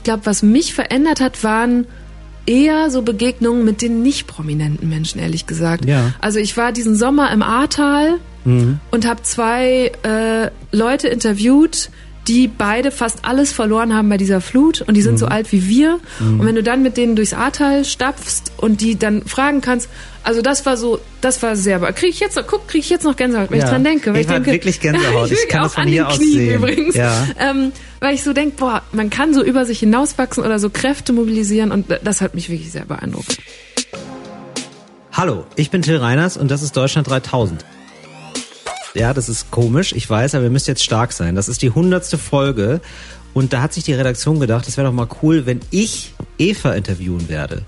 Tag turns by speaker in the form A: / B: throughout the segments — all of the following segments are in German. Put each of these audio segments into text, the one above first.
A: ich glaube, was mich verändert hat, waren eher so Begegnungen mit den nicht prominenten Menschen, ehrlich gesagt.
B: Ja.
A: Also ich war diesen Sommer im Ahrtal und habe zwei äh, Leute interviewt, die beide fast alles verloren haben bei dieser Flut und die sind so alt wie wir. Und wenn du dann mit denen durchs Ahrtal stapfst und die dann fragen kannst, also das war so, das war sehr, kriege ich jetzt noch, guck, kriege ich jetzt noch Gänsehaut, wenn ich
B: Ja.
A: dran denke. Weil ich
B: hat
A: denke,
B: wirklich Gänsehaut. Ich
A: wirklich
B: kann
A: auch
B: das von
A: an
B: hier
A: den
B: aus
A: Knien
B: sehen.
A: übrigens.
B: Ja.
A: Ähm, weil ich so denke, boah, man kann so über sich hinauswachsen oder so Kräfte mobilisieren und das hat mich wirklich sehr beeindruckt.
B: Hallo, ich bin Till Reiners und das ist Deutschland 3000. Ja, das ist komisch, ich weiß, aber ihr müsst jetzt stark sein. Das ist die hundertste Folge und da hat sich die Redaktion gedacht, es wäre doch mal cool, wenn ich Eva interviewen werde.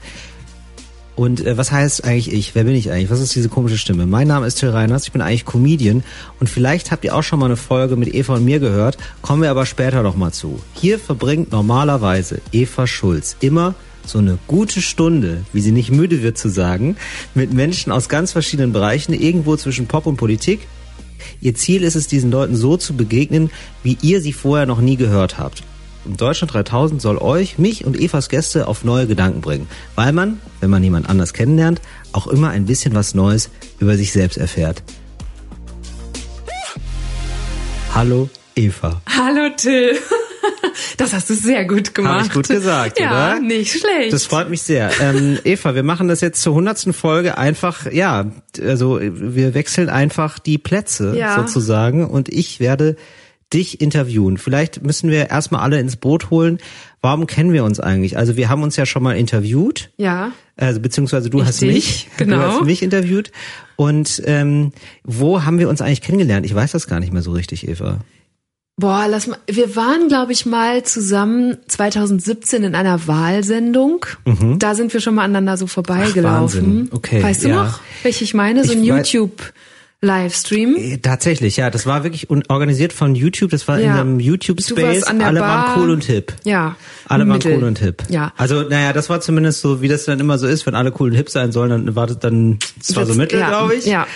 B: Und äh, was heißt eigentlich ich? Wer bin ich eigentlich? Was ist diese komische Stimme? Mein Name ist Till Reiners, ich bin eigentlich Comedian und vielleicht habt ihr auch schon mal eine Folge mit Eva und mir gehört, kommen wir aber später noch mal zu. Hier verbringt normalerweise Eva Schulz immer so eine gute Stunde, wie sie nicht müde wird zu sagen, mit Menschen aus ganz verschiedenen Bereichen, irgendwo zwischen Pop und Politik. Ihr Ziel ist es, diesen Leuten so zu begegnen, wie ihr sie vorher noch nie gehört habt. Und Deutschland 3000 soll euch, mich und Evas Gäste auf neue Gedanken bringen, weil man, wenn man jemand anders kennenlernt, auch immer ein bisschen was Neues über sich selbst erfährt. Hallo Eva.
A: Hallo Till. Das hast du sehr gut gemacht.
B: Habe ich gut gesagt,
A: ja,
B: oder?
A: nicht schlecht.
B: Das freut mich sehr. Ähm, Eva, wir machen das jetzt zur hundertsten Folge einfach, ja, also wir wechseln einfach die Plätze
A: Ja.
B: sozusagen und ich werde dich interviewen. Vielleicht müssen wir erstmal alle ins Boot holen. Warum kennen wir uns eigentlich? Also wir haben uns ja schon mal interviewt.
A: ja.
B: Also beziehungsweise du
A: Ich
B: hast
A: dich,
B: mich,
A: genau.
B: du hast mich interviewt. Und ähm, wo haben wir uns eigentlich kennengelernt? Ich weiß das gar nicht mehr so richtig, Eva.
A: Boah, lass mal. Wir waren, glaube ich, mal zusammen 2017 in einer Wahlsendung. Da sind wir schon mal aneinander so vorbeigelaufen.
B: Mhm. Wahnsinn. Okay,
A: Weißt du
B: ja.
A: noch, welche ich meine? So ein
B: Ich
A: YouTube-Livestream.
B: Äh, Tatsächlich, ja, das war wirklich organisiert von YouTube. Das war in
A: Ja.
B: einem
A: Du
B: YouTube-Space. Alle
A: Bar.
B: waren cool und hip.
A: Ja.
B: Alle waren
A: Mittel.
B: cool und hip.
A: Ja.
B: Also, naja, das war zumindest so, wie das dann immer so ist, wenn alle cool und hip sein sollen, dann wartet dann, das war so mittel,
A: ja,
B: glaube ich.
A: ja.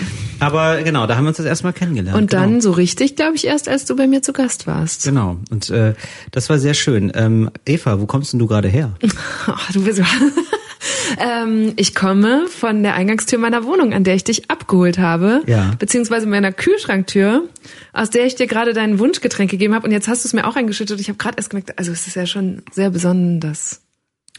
B: Aber genau, da haben wir uns das erstmal kennengelernt.
A: Und
B: genau.
A: dann so richtig, glaube ich, erst als du bei mir zu Gast warst.
B: Genau. Und äh, das war sehr schön. Ähm, Eva, wo kommst denn du gerade her?
A: Ach, du bist ähm, ich komme von der Eingangstür meiner Wohnung, an der ich dich abgeholt habe,
B: Ja.
A: beziehungsweise meiner Kühlschranktür, aus der ich dir gerade dein Wunschgetränk gegeben habe. Und jetzt hast du es mir auch eingeschüttet. Ich habe gerade erst gemerkt, also es ist ja schon sehr besonders.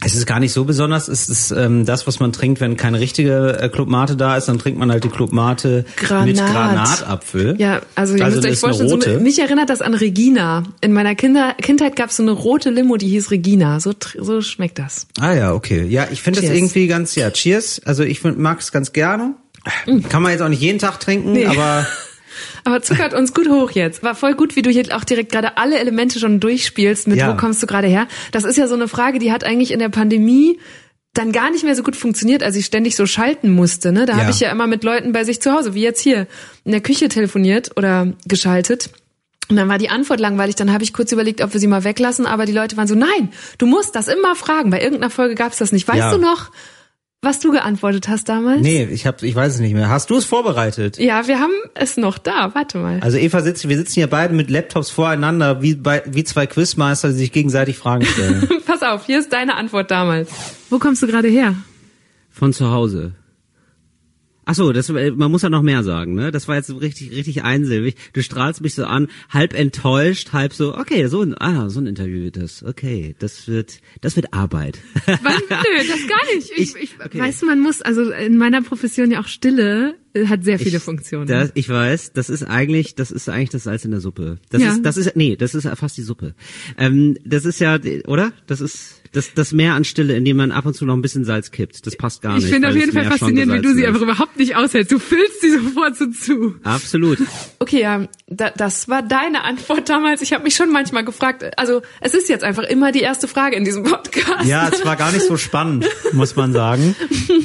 B: Es ist gar nicht so besonders. Es ist ähm, das, was man trinkt, wenn keine richtige äh, Clubmate da ist, dann trinkt man halt die Clubmate
A: Granat.
B: mit Granatapfel.
A: Ja, also ihr
B: Also
A: müsst euch vorstellen, so, mich erinnert das an Regina. In meiner Kinder, Kindheit gab es so eine rote Limo, die hieß Regina. So, so schmeckt das.
B: Ah ja, okay. Ja, ich finde das irgendwie ganz, ja, cheers. Also ich mag es ganz gerne. Kann man jetzt auch nicht jeden Tag trinken,
A: Nee.
B: aber
A: Aber zuckert uns gut hoch jetzt. War voll gut, wie du hier auch direkt gerade alle Elemente schon durchspielst. Mit
B: Ja.
A: wo kommst du gerade her? Das ist ja so eine Frage, die hat eigentlich in der Pandemie dann gar nicht mehr so gut funktioniert, als ich ständig so schalten musste. Ne? Da
B: Ja.
A: habe ich ja immer mit Leuten bei sich zu Hause, wie jetzt hier, in der Küche telefoniert oder geschaltet. Und dann war die Antwort langweilig. Dann habe ich kurz überlegt, ob wir sie mal weglassen. Aber die Leute waren so, nein, du musst das immer fragen. Bei irgendeiner Folge gab es das nicht. Weißt
B: Ja.
A: du noch, was du geantwortet hast damals?
B: nee, ich hab, ich weiß es nicht mehr. Hast du es vorbereitet?
A: Ja, wir haben es noch da. Warte mal.
B: Also Eva sitzt, wir sitzen hier beide mit Laptops voreinander, wie bei, wie zwei Quizmeister, die sich gegenseitig Fragen stellen.
A: Pass auf, hier ist deine Antwort damals. Wo kommst du gerade her?
C: Von zu Hause. Ach so, das, äh, man muss ja noch mehr sagen, ne? Das war jetzt richtig, richtig einsilbig. Du strahlst mich so an, halb enttäuscht, halb so, okay, so ein, ah, so ein Interview wird das. Okay, das wird, das wird Arbeit.
A: Was? Nö, das gar nicht. Ich,
C: Ich-
A: ich,
C: okay.
A: Weißt du, man muss, also in meiner Profession ja auch Stille äh, hat sehr viele
C: Ich-
A: Funktionen.
C: Das, ich weiß, das ist eigentlich, das ist eigentlich das Salz in der Suppe. Das
A: Ja.
C: ist, das ist, nee, das ist fast die Suppe. Ähm, das ist ja, oder? Das ist das, das Meer an Stille, in dem man ab und zu noch ein bisschen Salz kippt. Das passt gar
A: ich
C: nicht.
A: finde
C: weil
A: auf jeden Fall faszinierend, wie du sie einfach überhaupt nicht aushältst. Du füllst sie sofort so zu.
C: Absolut.
A: Okay, ja, da, das war deine Antwort damals. Ich habe mich schon manchmal gefragt, also es ist jetzt einfach immer die erste Frage in diesem Podcast.
B: ja, es war gar nicht so spannend, muss man sagen.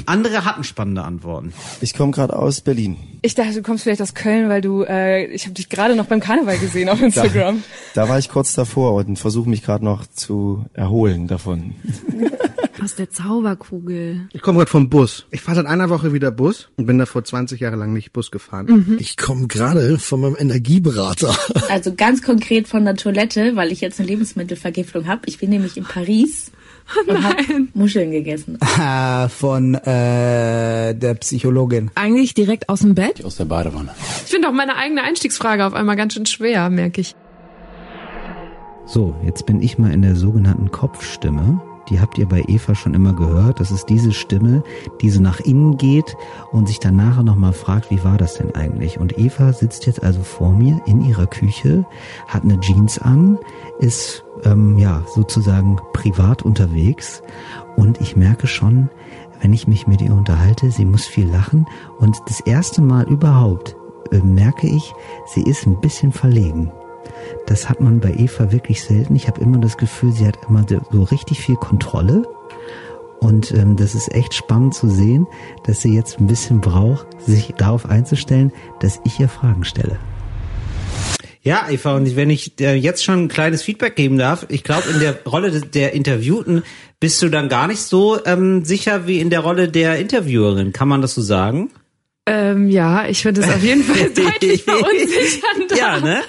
B: Andere hatten spannende Antworten.
D: Ich komme gerade aus Berlin.
E: Ich dachte, du kommst vielleicht aus Köln, weil du, äh, ich habe dich gerade noch beim Karneval gesehen auf Instagram.
D: Da war ich kurz davor und versuche mich gerade noch zu erholen davon.
A: Aus der Zauberkugel.
D: Ich komme gerade vom Bus. Ich fahre seit einer Woche wieder Bus und bin da vor 20 Jahre lang nicht Bus gefahren.
A: Mhm.
F: Ich komme gerade von meinem Energieberater.
G: Also ganz konkret von der Toilette, weil ich jetzt eine Lebensmittelvergiftung habe. Ich bin nämlich in Paris und habe Muscheln gegessen.
H: Äh, von äh, der Psychologin.
I: Eigentlich direkt aus dem Bett?
J: Aus der Badewanne.
A: Ich finde auch meine eigene Einstiegsfrage auf einmal ganz schön schwer, merke ich.
B: So, jetzt bin ich mal in der sogenannten Kopfstimme. Die habt ihr bei Eva schon immer gehört. Das ist diese Stimme, die so nach innen geht und sich dann nachher nochmal fragt, wie war das denn eigentlich? Und Eva sitzt jetzt also vor mir in ihrer Küche, hat eine Jeans an, ist ähm, ja sozusagen privat unterwegs und ich merke schon, wenn ich mich mit ihr unterhalte, sie muss viel lachen und das erste Mal überhaupt äh, merke ich, sie ist ein bisschen verlegen. Das hat man bei Eva wirklich selten. Ich habe immer das Gefühl, sie hat immer so richtig viel Kontrolle. Und ähm, das ist echt spannend zu sehen, dass sie jetzt ein bisschen braucht, sich darauf einzustellen, dass ich ihr Fragen stelle. Ja, Eva, und wenn ich äh, jetzt schon ein kleines Feedback geben darf, ich glaube, in der Rolle der Interviewten bist du dann gar nicht so ähm, sicher wie in der Rolle der Interviewerin. Kann man das so sagen?
A: Ähm, ja, ich finde es auf jeden Fall deutlich verunsichernd.
B: Ja, ne?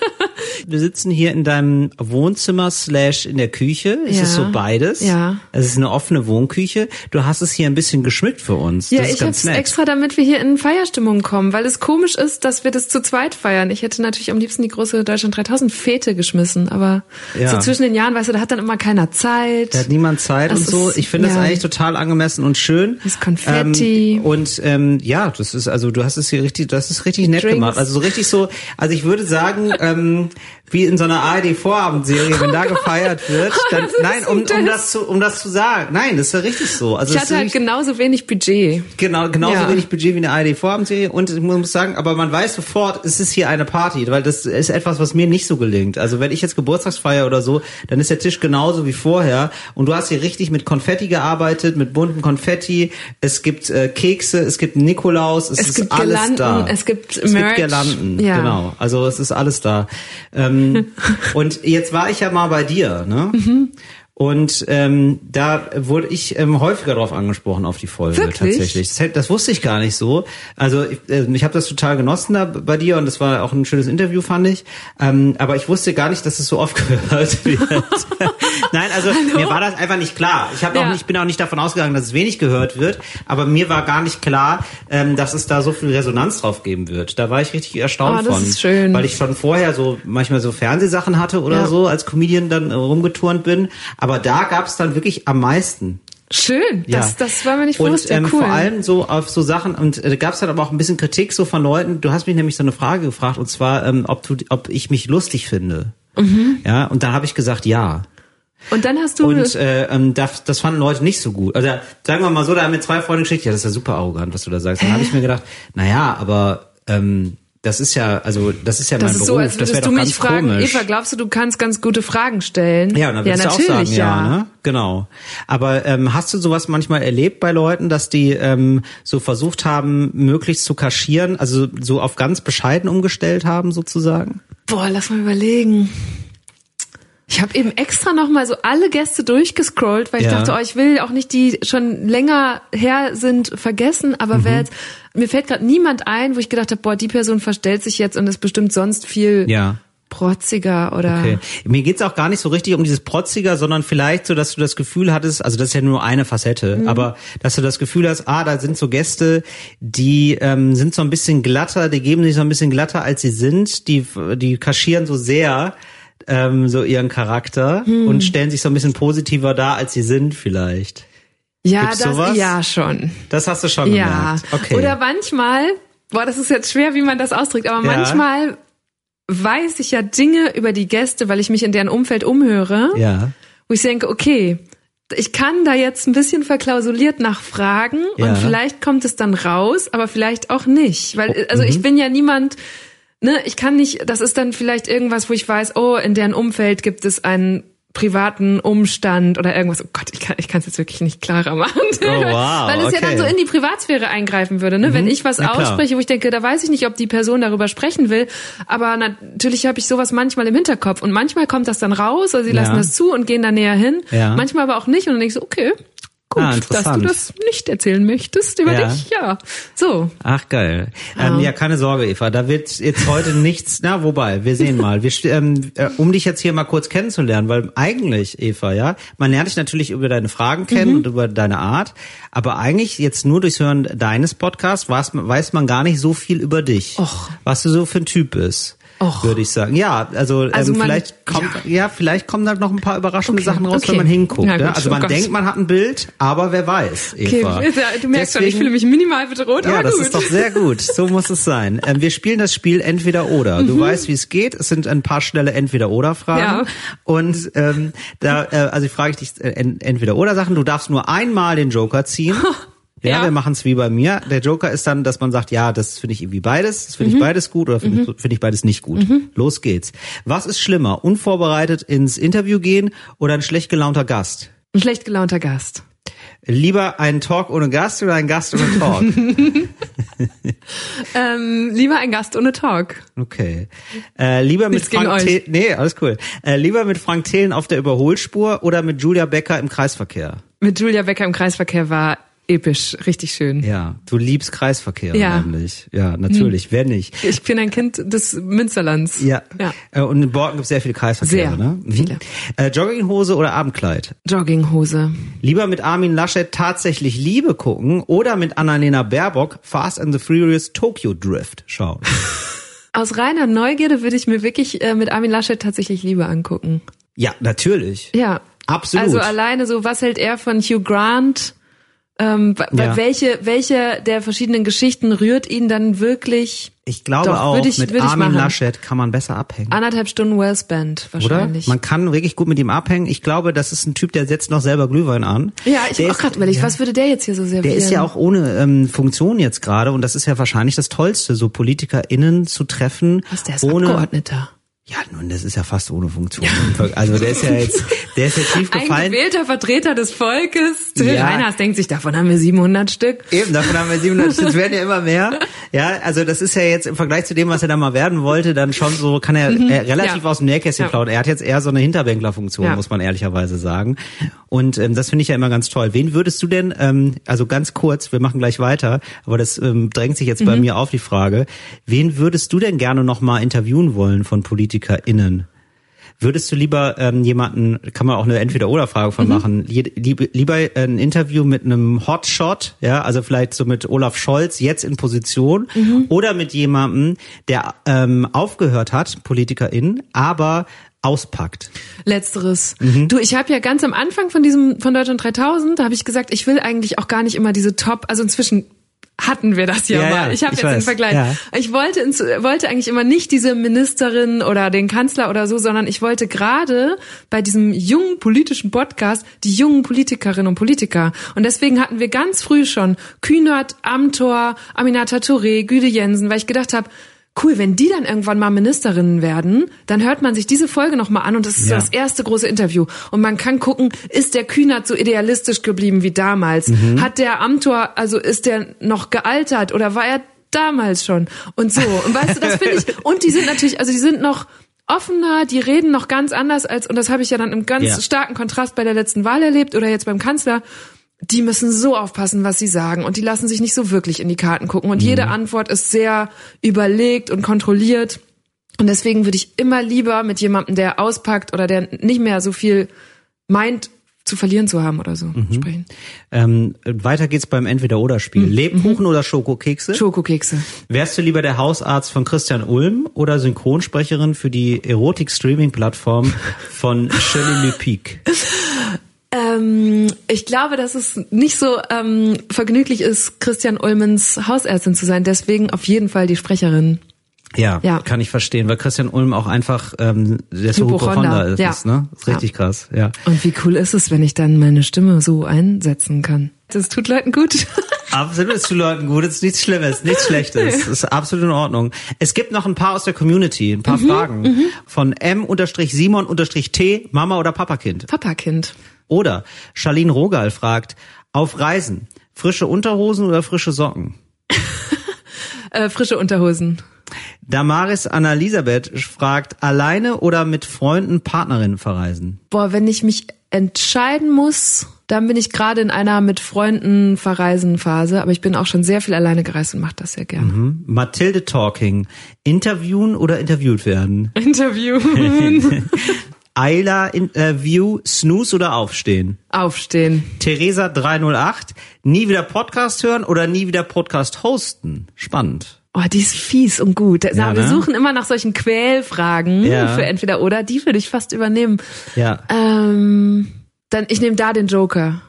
B: Wir sitzen hier in deinem Wohnzimmer slash in der Küche. Ist
A: Ja.
B: es so beides?
A: Ja.
B: Es ist eine offene Wohnküche. Du hast es hier ein bisschen geschmückt für uns.
A: Ja,
B: das ist
A: ich habe es extra, damit wir hier in Feierstimmung kommen, weil es komisch ist, dass wir das zu zweit feiern. Ich hätte natürlich am liebsten die große Deutschland 3000 Fete geschmissen, aber
B: Ja.
A: so zwischen den Jahren, weißt du, da hat dann immer keiner Zeit.
B: Da hat niemand Zeit
A: Das
B: und so.
A: ist-
B: Ich finde das
A: ja.
B: eigentlich total angemessen und schön.
A: Das Konfetti.
B: Ähm, und ähm, ja, das ist also du hast es hier richtig, das ist richtig nett
A: Drinks.
B: gemacht. Also so richtig so. Also ich würde sagen, ähm, wie in so einer ARD Vorabendserie, wenn da gefeiert wird, dann
A: ist
B: nein, um, um
A: das?
B: zu um das zu sagen. Nein, das ist ja richtig so. Also
A: ich hatte halt genauso wenig Budget.
B: Genau, genauso
A: Ja.
B: wenig Budget wie eine ARD-Vorabendserie. Und ich muss sagen, aber man weiß sofort, es ist hier eine Party, weil das ist etwas, was mir nicht so gelingt. Also wenn ich jetzt Geburtstagsfeier oder so, dann ist der Tisch genauso wie vorher. Und du hast hier richtig mit Konfetti gearbeitet, mit bunten Konfetti. Es gibt äh, Kekse, es gibt Nikolaus, es,
A: Es
B: ist
A: gibt
B: alles
A: Girlanden,
B: da.
A: es gibt
B: es
A: Merch.
B: gibt Girlanden,
A: Ja.
B: genau. Also es ist alles da. Ähm, und jetzt war ich ja mal bei dir, ne?
A: Mhm.
B: Und ähm, da wurde ich ähm, häufiger drauf angesprochen auf die Folge
A: Wirklich?
B: tatsächlich. Das, das wusste ich gar nicht so. Also ich, äh, ich habe das total genossen da bei dir und das war auch ein schönes Interview, fand ich. Ähm, aber ich wusste gar nicht, dass es so oft gehört wird. Nein, also mir war das einfach nicht klar. Ich auch
A: Ja.
B: nicht, bin auch nicht davon ausgegangen, dass es wenig gehört wird. Aber mir war gar nicht klar, ähm, dass es da so viel Resonanz drauf geben wird. Da war ich richtig erstaunt
A: Oh, das
B: von,
A: ist schön.
B: weil ich schon vorher so manchmal so Fernsehsachen hatte oder
A: Ja.
B: so als Comedian dann rumgeturnt bin. Aber da gab es dann wirklich am meisten.
A: Schön,
B: Ja.
A: das, das war mir nicht
B: und
A: bewusst. Ja,
B: ähm,
A: cool.
B: vor allem so auf so Sachen und äh, gab es dann aber auch ein bisschen Kritik so von Leuten. Du hast mich nämlich so eine Frage gefragt und zwar, ähm, ob du, ob ich mich lustig finde.
A: Mhm.
B: Ja, und da habe ich gesagt, ja.
A: Und dann hast du
B: Und äh, ähm, das, das fanden Leute nicht so gut. Also sagen wir mal so, da haben mir zwei Freunde geschickt, ja, das ist ja super arrogant, was du da sagst. Dann habe ich mir gedacht, naja, aber ähm, das ist ja, also das ist ja
A: das
B: mein
A: ist
B: Beruf,
A: so, als
B: das wäre doch
A: du
B: ganz
A: mich fragen,
B: komisch.
A: Eva, glaubst du, du kannst ganz gute Fragen stellen?
B: Ja, dann würdest du auch
A: natürlich,
B: sagen, ja, ne? Genau. Aber ähm, hast du sowas manchmal erlebt bei Leuten, dass die ähm, so versucht haben, möglichst zu kaschieren, also so auf ganz bescheiden umgestellt haben, sozusagen?
A: Boah, lass mal überlegen. Ich habe eben extra noch mal so alle Gäste durchgescrollt, weil ich
B: Ja.
A: dachte, oh, ich will auch nicht die schon länger her sind vergessen, aber
B: Mhm.
A: wer jetzt, mir fällt gerade niemand ein, wo ich gedacht habe, boah, die Person verstellt sich jetzt und ist bestimmt sonst viel
B: Ja.
A: protziger oder
B: Okay. Mir geht's auch gar nicht so richtig um dieses Protziger, sondern vielleicht so, dass du das Gefühl hattest, also das ist ja nur eine Facette,
A: Mhm.
B: aber dass du das Gefühl hast, ah, da sind so Gäste, die ähm, sind so ein bisschen glatter, die geben sich so ein bisschen glatter, als sie sind, die, die kaschieren so sehr ähm, so ihren Charakter
A: Hm.
B: und stellen sich so ein bisschen positiver dar, als sie sind vielleicht.
A: Ja,
B: Gibt's
A: das
B: sowas?
A: ja schon.
B: Das hast du schon
A: Ja.
B: gemerkt. Okay.
A: Oder manchmal, boah, das ist jetzt schwer, wie man das ausdrückt, aber
B: Ja.
A: manchmal weiß ich ja Dinge über die Gäste, weil ich mich in deren Umfeld umhöre.
B: ja.
A: wo ich denke, okay, ich kann da jetzt ein bisschen verklausuliert nachfragen
B: Ja.
A: und vielleicht kommt es dann raus, aber vielleicht auch nicht, weil
B: Oh,
A: also
B: mhm.
A: ich bin ja niemand, ne, ich kann nicht, das ist dann vielleicht irgendwas, wo ich weiß, oh, in deren Umfeld gibt es einen privaten Umstand oder irgendwas. Oh Gott, ich kann ich kann es jetzt wirklich nicht klarer machen.
B: Oh, wow,
A: Weil es ja
B: okay.
A: dann so in die Privatsphäre eingreifen würde, ne? Wenn ich was ausspreche, wo ich denke, da weiß ich nicht, ob die Person darüber sprechen will, aber natürlich habe ich sowas manchmal im Hinterkopf und manchmal kommt das dann raus, oder sie lassen
B: Ja.
A: das zu und gehen da näher hin.
B: Ja.
A: Manchmal aber auch nicht und dann denke ich so, okay, Gut,
B: Ah,
A: dass du das nicht erzählen möchtest über
B: Ja.
A: dich. Ja. So.
B: Ach geil. Ähm, ja, keine Sorge, Eva. Da wird jetzt heute nichts. Na, wobei, wir sehen mal. Wir, ähm, äh, um dich jetzt hier mal kurz kennenzulernen, weil eigentlich, Eva, ja, man lernt dich natürlich über deine Fragen kennen und über deine Art, aber eigentlich jetzt nur durchs Hören deines Podcasts weiß, weiß man gar nicht so viel über dich,
A: Och.
B: was du so für ein Typ bist.
A: Och.
B: Würde ich sagen. Ja, also,
A: Also
B: ähm, vielleicht kommt, ja. vielleicht kommen da noch ein paar überraschende
A: Okay,
B: Sachen raus,
A: okay.
B: wenn man hinguckt.
A: Ja,
B: ja,
A: gut,
B: Also
A: oh
B: man
A: Gott.
B: denkt, man hat ein Bild, aber wer weiß,
A: Okay,
B: Eva.
A: du merkst schon, ich
B: Deswegen-
A: fühle mich minimal bedroht,
B: ja,
A: aber
B: das
A: gut.
B: ist doch sehr gut. So muss es sein. Ähm, wir spielen das Spiel entweder oder. Du weißt, wie es geht. Es sind ein paar schnelle entweder oder Fragen.
A: Ja.
B: Und ähm, da, äh, also frage ich dich äh, en- entweder oder Sachen. Du darfst nur einmal den Joker ziehen. Ja,
A: Ja.
B: wir machen es wie bei mir. Der Joker ist dann, dass man sagt, ja, das finde ich irgendwie beides, das finde
A: Mhm.
B: ich beides gut oder finde ich, finde ich beides nicht gut. Los geht's. Was ist schlimmer, unvorbereitet ins Interview gehen oder ein schlecht gelaunter Gast?
A: Ein schlecht gelaunter Gast.
B: Lieber ein Talk ohne Gast oder ein Gast ohne Talk?
A: Ähm, lieber ein Gast ohne Talk.
B: Okay. Äh, lieber mit
A: Nichts
B: Frank. Thelen, nee, alles cool. Äh, lieber mit Frank Thelen auf der Überholspur oder mit Julia Becker im Kreisverkehr?
A: Mit Julia Becker im Kreisverkehr war episch, richtig schön.
B: Ja, du liebst Kreisverkehr
A: Ja.
B: nämlich. Ja, natürlich. Wer nicht?
A: Ich bin ein Kind des Münsterlands.
B: Ja.
A: ja.
B: Äh, und in Borken gibt es sehr viele Kreisverkehre,
A: Sehr
B: ne? Mhm.
A: viele.
B: Äh, Jogginghose oder Abendkleid?
A: Jogginghose.
B: Lieber mit Armin Laschet tatsächlich Liebe gucken oder mit Annalena Baerbock Fast and the Furious Tokyo Drift schauen?
A: Aus reiner Neugierde würde ich mir wirklich äh, mit Armin Laschet tatsächlich Liebe angucken.
B: ja, natürlich.
A: Ja.
B: Absolut.
A: Also alleine so, was hält er von Hugh Grant? Ähm,
B: Ja.
A: welche, welche der verschiedenen Geschichten rührt ihn dann wirklich
B: Ich glaube
A: Doch,
B: auch,
A: ich-
B: mit Armin. Laschet kann man besser abhängen.
A: anderthalb Stunden well spent
B: Oder?
A: wahrscheinlich.
B: Man kann wirklich gut mit ihm abhängen. Ich glaube, das ist ein Typ, der setzt noch selber Glühwein an.
A: ja, ich habe auch gerade überlegt,
B: ja.
A: was würde der jetzt hier so servieren?
B: Der ist ja auch ohne ähm, Funktion jetzt gerade und das ist ja wahrscheinlich das Tollste, so PolitikerInnen zu treffen.
A: Was, der ist
B: ohne,
A: Abgeordneter.
B: Ja, nun, das ist ja fast ohne Funktion. Also der ist ja jetzt, der ist jetzt tief
A: Ein
B: gefallen.
A: gewählter Vertreter des Volkes. Till
B: Ja.
A: Reiners denkt sich, davon haben wir 700 Stück.
B: Eben, davon haben wir 700, es werden ja immer mehr. Ja, also das ist ja jetzt im Vergleich zu dem, was er da mal werden wollte, dann schon so, kann er äh, relativ
A: Ja.
B: aus dem Nähkästchen
A: Ja.
B: plaudern. Er hat jetzt eher so eine Hinterbänklerfunktion,
A: Ja.
B: muss man ehrlicherweise sagen. Und ähm, das finde ich ja immer ganz toll. Wen würdest du denn, ähm, also ganz kurz, wir machen gleich weiter, aber das ähm, drängt sich jetzt bei mir auf die Frage, wen würdest du denn gerne noch mal interviewen wollen von PolitikerInnen? Würdest du lieber ähm, jemanden, kann man auch eine Entweder-Oder-Frage von machen, lie- lieb, lieber ein Interview mit einem Hotshot, ja, also vielleicht so mit Olaf Scholz jetzt in Position, oder mit jemandem, der ähm, aufgehört hat, PolitikerInnen, aber auspackt?
A: Letzteres.
B: Mhm.
A: Du, ich habe ja ganz am Anfang von diesem von Deutschland 3000, da habe ich gesagt, ich will eigentlich auch gar nicht immer diese Top, also inzwischen hatten wir das ja,
B: Ja,
A: mal.
B: ja,
A: ich habe jetzt den
B: weiß.
A: Vergleich.
B: Ja.
A: Ich wollte ins, wollte eigentlich immer nicht diese Ministerin oder den Kanzler oder so, sondern ich wollte gerade bei diesem jungen politischen Podcast die jungen Politikerinnen und Politiker. Und deswegen hatten wir ganz früh schon Kühnert, Amtor, Aminata Touré, Güde Jensen, weil ich gedacht habe, cool, wenn die dann irgendwann mal Ministerinnen werden, dann hört man sich diese Folge nochmal an und das ist so
B: Ja.
A: das erste große Interview. Und man kann gucken, ist der Kühnert so idealistisch geblieben wie damals?
B: Mhm.
A: Hat der Amtor, also ist der noch gealtert oder war er damals schon? Und so. Und weißt du, das finde ich, und die sind natürlich, also die sind noch offener, die reden noch ganz anders als, und das habe ich ja dann im ganz
B: Ja.
A: starken Kontrast bei der letzten Wahl erlebt oder jetzt beim Kanzler. Die müssen so aufpassen, was sie sagen und die lassen sich nicht so wirklich in die Karten gucken und jede Antwort ist sehr überlegt und kontrolliert. Und deswegen würde ich immer lieber mit jemandem, der auspackt oder der nicht mehr so viel meint, zu verlieren zu haben oder so sprechen.
B: Ähm, weiter geht's beim Entweder-Oder-Spiel. Lebkuchen oder Schokokekse?
A: Schokokekse.
B: Wärst du lieber der Hausarzt von Christian Ulm oder Synchronsprecherin für die Erotik-Streaming-Plattform von Shirley Lepic?
A: Ähm, ich glaube, dass es nicht so ähm, vergnüglich ist, Christian Ulmens Hausärztin zu sein. Deswegen auf jeden Fall die Sprecherin.
B: Ja,
A: Ja.
B: kann ich verstehen, weil Christian Ulm auch einfach ähm, der so
A: Hypochonder,
B: ist,
A: ja.
B: ne? ist richtig krass, ja.
A: Und wie cool ist es, wenn ich dann meine Stimme so einsetzen kann? Das tut Leuten gut.
B: Absolut ist zu Leuten gut, es ist nichts Schlimmes, nichts Schlechtes, es ist absolut in Ordnung. Es gibt noch ein paar aus der Community, ein
A: Mhm,
B: paar Fragen von M-Simon-T, Mama oder Papakind.
A: Papakind.
B: Oder Charlene Rogal fragt, auf Reisen, frische Unterhosen oder frische Socken?
A: Äh, frische Unterhosen.
B: Damaris Anna-Elisabeth fragt, alleine oder mit Freunden, Partnerinnen verreisen?
A: Boah, wenn ich mich entscheiden muss, Dann bin ich gerade in einer mit Freunden verreisen Phase, aber ich bin auch schon sehr viel alleine gereist und mache das sehr gerne.
B: Mhm. Mathilde Talking. Interviewen oder interviewt werden?
A: Interviewen.
B: Ayla Interview, Snooze oder Aufstehen?
A: Aufstehen.
B: Theresa 308. Nie wieder Podcast hören oder nie wieder Podcast hosten? Spannend.
A: Oh, die ist fies und gut.
B: Ja,
A: wir
B: ne?
A: suchen immer nach solchen Quälfragen
B: Ja.
A: für entweder oder. Die würde ich fast übernehmen.
B: Ja.
A: Ähm, dann ich nehme da den Joker.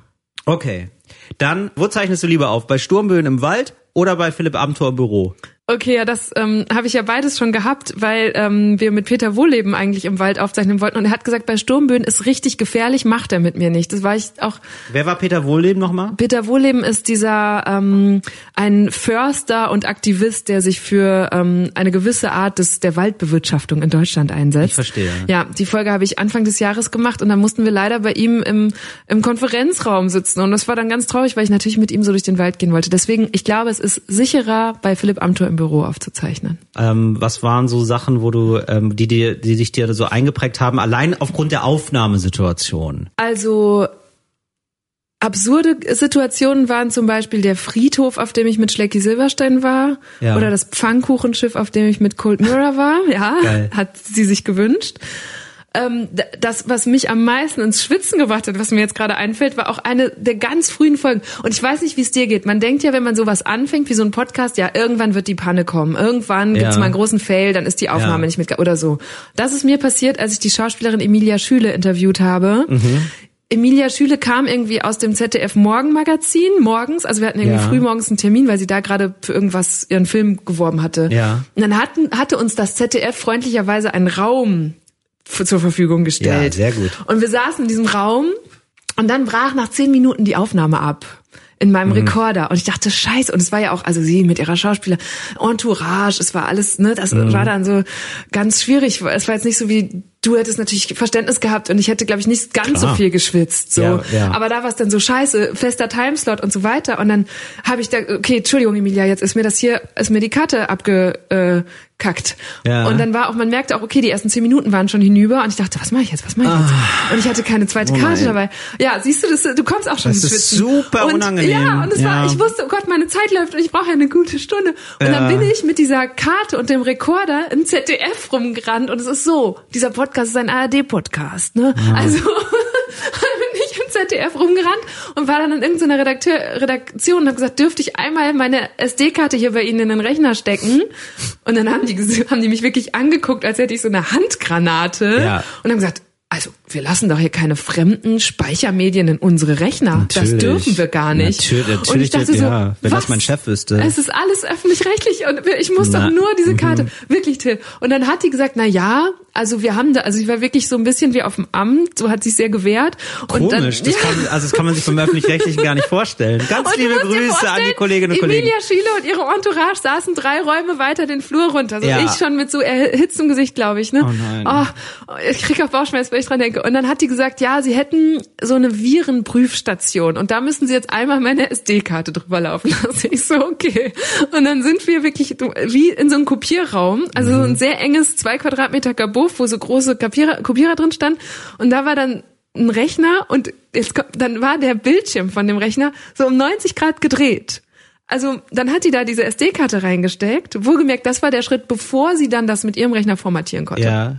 B: Okay. Dann, wo zeichnest du lieber auf? Bei Sturmböen im Wald oder bei Philipp Amthor im Büro?
A: Okay, ja, das ähm, habe ich ja beides schon gehabt, weil ähm, wir mit Peter Wohleben eigentlich im Wald aufzeichnen wollten und er hat gesagt, bei Sturmböen ist richtig gefährlich, macht er mit mir nicht. Das war ich auch.
B: Wer war Peter Wohlleben nochmal?
A: Peter Wohleben ist dieser ähm, ein Förster und Aktivist, der sich für ähm, eine gewisse Art des der Waldbewirtschaftung in Deutschland einsetzt.
B: Ich verstehe.
A: Ja, die Folge habe ich Anfang des Jahres gemacht und dann mussten wir leider bei ihm im, im Konferenzraum sitzen und das war dann ganz traurig, weil ich natürlich mit ihm so durch den Wald gehen wollte. Deswegen, ich glaube, es ist sicherer, bei Philipp Amthor im Büro aufzuzeichnen.
B: Ähm, was waren so Sachen, wo du, ähm, die dir, die sich dir so eingeprägt haben, allein aufgrund der Aufnahmesituation?
A: Also absurde Situationen waren zum Beispiel der Friedhof, auf dem ich mit Schlecki Silberstein war,
B: Ja.
A: oder das Pfannkuchenschiff, auf dem ich mit Cold Mirror war. Ja,
B: Geil.
A: hat sie sich gewünscht. Ähm, das, was mich am meisten ins Schwitzen gebracht hat, was mir jetzt gerade einfällt, war auch eine der ganz frühen Folgen. Und ich weiß nicht, wie es dir geht. Man denkt ja, wenn man sowas anfängt, wie so ein Podcast, ja, irgendwann wird die Panne kommen. Irgendwann
B: Ja.
A: gibt's mal einen großen Fail, dann ist die Aufnahme
B: Ja.
A: nicht mit oder so. Das ist mir passiert, als ich die Schauspielerin Emilia Schüle interviewt habe. Emilia Schüle kam irgendwie aus dem ZDF Morgenmagazin morgens, also wir hatten irgendwie
B: Ja.
A: früh morgens einen Termin, weil sie da gerade für irgendwas ihren Film geworben hatte.
B: Ja.
A: Und dann hatten, hatte uns das ZDF freundlicherweise einen Raum zur Verfügung gestellt.
B: Ja, sehr gut.
A: Und wir saßen in diesem Raum und dann brach nach zehn Minuten die Aufnahme ab. In meinem
B: Mhm.
A: Rekorder. Und ich dachte, scheiße. Und es war ja auch, also sie mit ihrer Schauspieler, Entourage, es war alles, ne, das
B: Mhm.
A: war dann so ganz schwierig. Es war jetzt nicht so wie, du hättest natürlich Verständnis gehabt und ich hätte, glaube ich, nicht ganz so
B: Klar.
A: viel geschwitzt. So.
B: Ja, ja.
A: Aber da war es dann so scheiße, fester Timeslot und so weiter. Und dann habe ich da, okay, Entschuldigung, Emilia, jetzt ist mir das hier, ist mir die Karte abgekackt.
B: Ja.
A: Und dann war auch, man merkte auch, okay, die ersten zehn Minuten waren schon hinüber und ich dachte, was mache ich jetzt, was mache ich jetzt? Und ich hatte keine zweite
B: Ah. Oh
A: Karte dabei. Ja, siehst du, das, du kommst auch schon
B: Das
A: ins
B: ist
A: Schwitzen.
B: super
A: und,
B: unangenehm.
A: Ja, und es war,
B: Ja.
A: ich wusste, oh Gott, meine Zeit läuft und ich brauche ja eine gute Stunde. Und
B: Ja.
A: dann bin ich mit dieser Karte und dem Rekorder im ZDF rumgerannt und es ist so, dieser Podcast ist ein ARD-Podcast, ne? Also ich im ZDF rumgerannt und war dann in irgendeiner Redakteur, Redaktion und habe gesagt, dürfte ich einmal meine SD-Karte hier bei Ihnen in den Rechner stecken? Und dann haben die, haben die mich wirklich angeguckt, als hätte ich so eine Handgranate
B: Ja.
A: und haben gesagt, also wir lassen doch hier keine fremden Speichermedien in unsere Rechner. Das
B: Natürlich.
A: dürfen wir gar nicht.
B: Natürlich,
A: und ich
B: natürlich,
A: dachte so,
B: ja, wenn das
A: was?
B: mein Chef wüsste.
A: Es ist alles öffentlich-rechtlich und ich muss
B: Na,
A: doch nur
B: mhm.
A: diese Karte. Wirklich, Till. Und dann hat die gesagt, na ja, also wir haben da, also ich war wirklich so ein bisschen wie auf dem Amt, so hat sich sehr gewehrt. Und
B: Komisch,
A: dann,
B: das, kann, also das kann man sich beim Öffentlich-Rechtlichen gar nicht vorstellen. Ganz
A: Und
B: liebe Grüße an die Kolleginnen und Kollegen.
A: Emilia Schiele und ihre Entourage saßen drei Räume weiter den Flur runter. So
B: Ja.
A: ich schon mit so erhitztem Gesicht, glaube ich. Ne?
B: Oh nein.
A: Oh, ich krieg auch Bauchschmerz, wenn ich dran denke. Und dann hat die gesagt, ja, sie hätten so eine Virenprüfstation und da müssen sie jetzt einmal meine SD-Karte drüber laufen lassen. Ich so, okay. Und dann sind wir wirklich wie in so einem Kopierraum, also so
B: Mhm.
A: ein sehr enges zwei Quadratmeter Kabuff, wo so große Kopierer, Kopierer drin standen. Und da war dann ein Rechner und jetzt, dann war der Bildschirm von dem Rechner so um 90 Grad gedreht. Also dann hat die da diese SD-Karte reingesteckt. Wohlgemerkt, das war der Schritt, bevor sie dann das mit ihrem Rechner formatieren konnte.
B: Ja.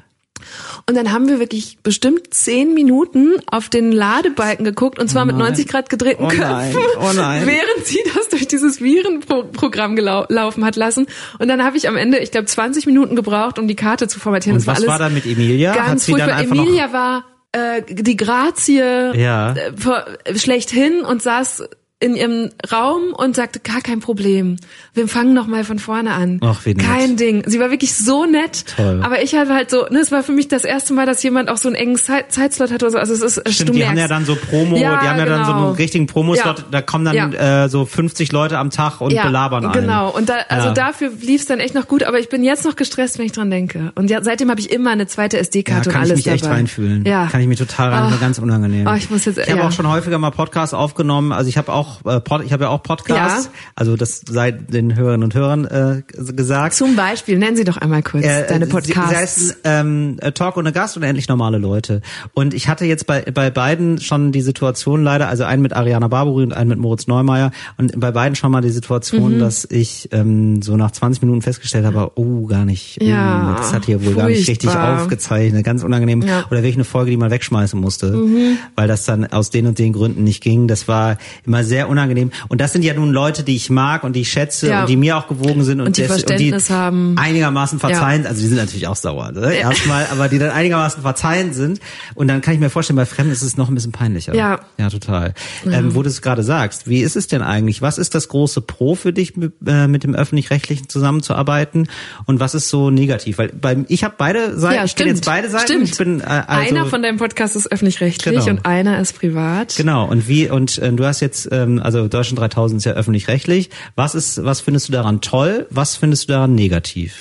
A: Und dann haben wir wirklich bestimmt zehn Minuten auf den Ladebalken geguckt und zwar mit 90 Grad gedrehten
B: Oh
A: Köpfen,
B: oh nein.
A: während sie das durch dieses Virenprogramm laufen hat lassen. Und dann habe ich am Ende, ich glaube, 20 Minuten gebraucht, um die Karte zu formatieren.
B: Und
A: das
B: was
A: war
B: war
A: alles
B: da mit Emilia? Hat
A: Ganz
B: sie dann
A: furchtbar.
B: einfach
A: Emilia war äh, die Grazie
B: Ja.
A: äh, schlechthin und saß in ihrem Raum und sagte, gar kein Problem. Wir fangen noch mal von vorne an.
B: Ach, wie nett.
A: Kein Ding. Sie war wirklich so nett.
B: Toll.
A: Aber ich hatte halt so, ne, es war für mich das erste Mal, dass jemand auch so einen engen Zeit Zeitslot hatte oder so. Also es ist,
B: stimmt,
A: du
B: die
A: merkst.
B: haben ja dann so Promo,
A: Ja,
B: die haben ja dann so
A: genau.
B: einen richtigen Promoslot,
A: Ja.
B: da kommen dann äh, so 50 Leute am Tag und belabern einen.
A: Genau. Und da, also
B: Ja.
A: dafür lief es dann echt noch gut, aber ich bin jetzt noch gestresst, wenn ich dran denke. Und ja, seitdem habe ich immer eine zweite
B: Ja,
A: SD-Karte und
B: kann ich
A: alles
B: mich echt
A: dabei.
B: reinfühlen.
A: Ja.
B: Kann ich mich total rein,
A: Ah.
B: ganz unangenehm.
A: Ah, ich muss jetzt-
B: ich habe
A: ja.
B: auch schon häufiger mal Podcasts aufgenommen. Also ich habe auch auch, äh, ich habe ja auch Podcasts,
A: Ja.
B: also das sei den Hörerinnen und Hörern äh, gesagt.
A: Zum Beispiel, nennen Sie doch einmal kurz
B: Äh,
A: deine Podcasts.
B: Sie heißen ähm, äh, Talk ohne Gast und endlich normale Leute. Und ich hatte jetzt bei bei beiden schon die Situation leider, also einen mit Ariana Barbary und einen mit Moritz Neumeier und bei beiden schon mal die Situation,
A: Mhm.
B: dass ich ähm, so nach 20 Minuten festgestellt habe, oh gar nicht,
A: Ja,
B: das hat hier wohl gar nicht richtig
A: furchtbar.
B: aufgezeichnet, ganz unangenehm.
A: Ja.
B: Oder wirklich eine Folge, die man wegschmeißen musste,
A: Mhm.
B: weil das dann aus den und den Gründen nicht ging. Das war immer sehr unangenehm. Und das sind ja nun Leute, die ich mag und die ich schätze
A: Ja.
B: und die mir auch gewogen sind und,
A: Und die
B: des-
A: Verständnis haben.
B: einigermaßen verzeihen, also die sind natürlich auch sauer, ne? erstmal, aber die dann einigermaßen verzeihen sind. Und dann kann ich mir vorstellen, bei Fremden ist es noch ein bisschen peinlicher.
A: Ja.
B: Ja, total. Ähm, wo du es gerade sagst, wie ist es denn eigentlich? Was ist das große Pro für dich, mit, äh, mit dem Öffentlich-Rechtlichen zusammenzuarbeiten? Und was ist so negativ? Weil bei, ich habe beide Seiten,
A: ja,
B: ich kenne jetzt beide Seiten.
A: Stimmt.
B: Ich bin, äh, also,
A: einer von deinem Podcast ist öffentlich-rechtlich
B: Genau.
A: und einer ist privat.
B: Genau, und wie, und äh, du hast jetzt, ähm, also Deutschland 3000 ist ja öffentlich-rechtlich. Was ist, was findest du daran toll? Was findest du daran negativ?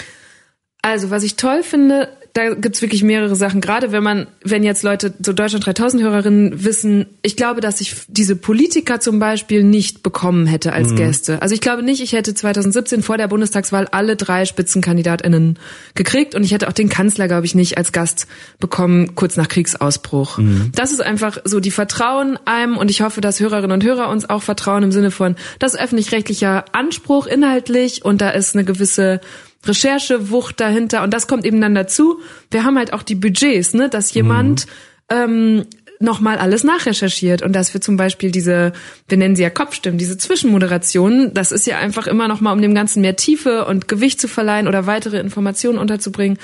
A: Also, was ich toll finde, da gibt's wirklich mehrere Sachen. Gerade wenn man, wenn jetzt Leute, so Deutschland 3000 Hörerinnen wissen, ich glaube, dass ich diese Politiker zum Beispiel nicht bekommen hätte als
I: Mhm.
A: Gäste. Also ich glaube nicht, ich hätte 2017 vor der Bundestagswahl alle drei SpitzenkandidatInnen gekriegt und ich hätte auch den Kanzler, glaube ich, nicht als Gast bekommen, kurz nach Kriegsausbruch. Das ist einfach so, die vertrauen einem und ich hoffe, dass Hörerinnen und Hörer uns auch vertrauen im Sinne von, das öffentlich-rechtlicher Anspruch inhaltlich und da ist eine gewisse Recherchewucht dahinter und das kommt eben dann dazu. Wir haben halt auch die Budgets, ne, dass jemand ähm, nochmal alles nachrecherchiert und dass wir zum Beispiel diese, wir nennen sie ja Kopfstimmen, diese Zwischenmoderationen, das ist ja einfach immer nochmal, um dem Ganzen mehr Tiefe und Gewicht zu verleihen oder weitere Informationen unterzubringen.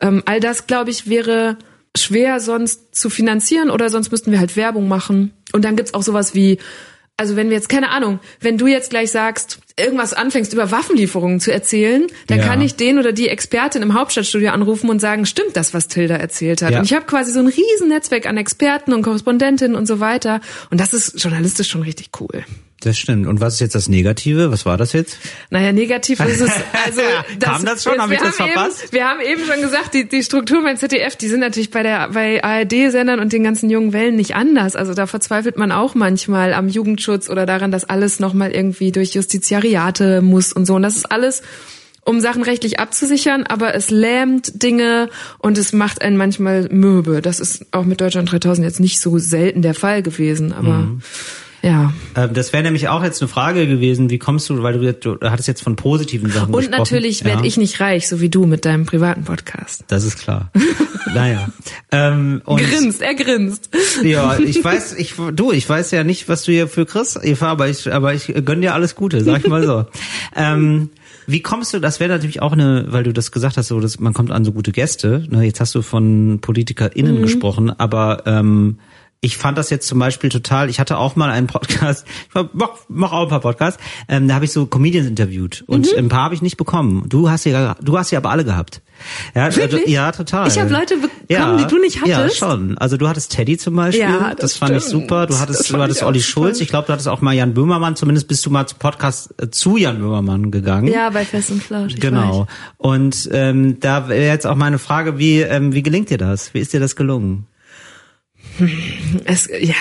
A: Ähm, all das, glaube ich, wäre schwer sonst zu finanzieren oder sonst müssten wir halt Werbung machen. Und dann gibt's auch sowas wie, also wenn wir jetzt, keine Ahnung, wenn du jetzt gleich sagst, irgendwas anfängst über Waffenlieferungen zu erzählen, dann
B: Ja.
A: kann ich den oder die Expertin im Hauptstadtstudio anrufen und sagen, stimmt das, was Tilda erzählt hat?
B: Ja.
A: Und ich habe quasi so ein riesen Netzwerk an Experten und Korrespondentinnen und so weiter. Und das ist journalistisch schon richtig cool.
B: Das stimmt. Und was ist jetzt das Negative? Was war das jetzt?
A: Naja, negativ ist es. Also
B: Kam das schon? Hab
A: wir
B: ich das
A: haben
B: verpasst?
A: Eben, wir haben eben schon gesagt, die, die Strukturen beim ZDF, die sind natürlich bei der bei ARD-Sendern und den ganzen jungen Wellen nicht anders. Also da verzweifelt man auch manchmal am Jugendschutz oder daran, dass alles nochmal irgendwie durch Justiziariate muss und so. Und das ist alles um Sachen rechtlich abzusichern, aber es lähmt Dinge und es macht einen manchmal mürbe. Das ist auch mit Deutschland 3000 jetzt nicht so selten der Fall gewesen, aber
B: Mhm.
A: Ja.
B: Ähm, das wäre nämlich auch jetzt eine Frage gewesen, wie kommst du, weil du, du hattest jetzt von positiven Sachen
A: Und
B: gesprochen.
A: natürlich
B: ja,
A: werde ich nicht reich, so wie du mit deinem privaten Podcast.
B: Das ist klar. naja. Ähm, und
A: grinst, er grinst.
B: Ja, ich weiß, ich du, ich weiß ja nicht, was du hier für kriegst, Eva, aber ich, aber ich gönn dir alles Gute, sag ich mal so. ähm, wie kommst du, das wäre natürlich auch eine, weil du das gesagt hast, so, dass man kommt an so gute Gäste. Ne, jetzt hast du von PolitikerInnen
A: Mhm.
B: gesprochen, aber ähm, ich fand das jetzt zum Beispiel total, ich hatte auch mal einen Podcast, ich mach, mach auch ein paar Podcasts, ähm, da habe ich so Comedians interviewt und
A: Mhm.
B: ein paar habe ich nicht bekommen. Du hast ja, du hast ja aber alle gehabt. Ja,
A: Wirklich?
B: also, ja total.
A: Ich habe Leute bekommen, die du nicht
B: Ja,
A: hattest?
B: schon. Also du hattest Teddy zum Beispiel,
A: Ja,
B: das,
A: das
B: fand ich
A: stimmt.
B: super. Du hattest, du hattest
A: ich
B: Olli. Schulz, ich glaube, du hattest auch mal Jan Böhmermann, zumindest bist du mal zu Podcast äh, zu Jan Böhmermann gegangen.
A: Ja, bei Fest und Flausch. ich
B: Genau. Und ähm, da wäre jetzt auch meine Frage, wie ähm, wie gelingt dir das? Wie ist dir das gelungen?
A: Es, ja,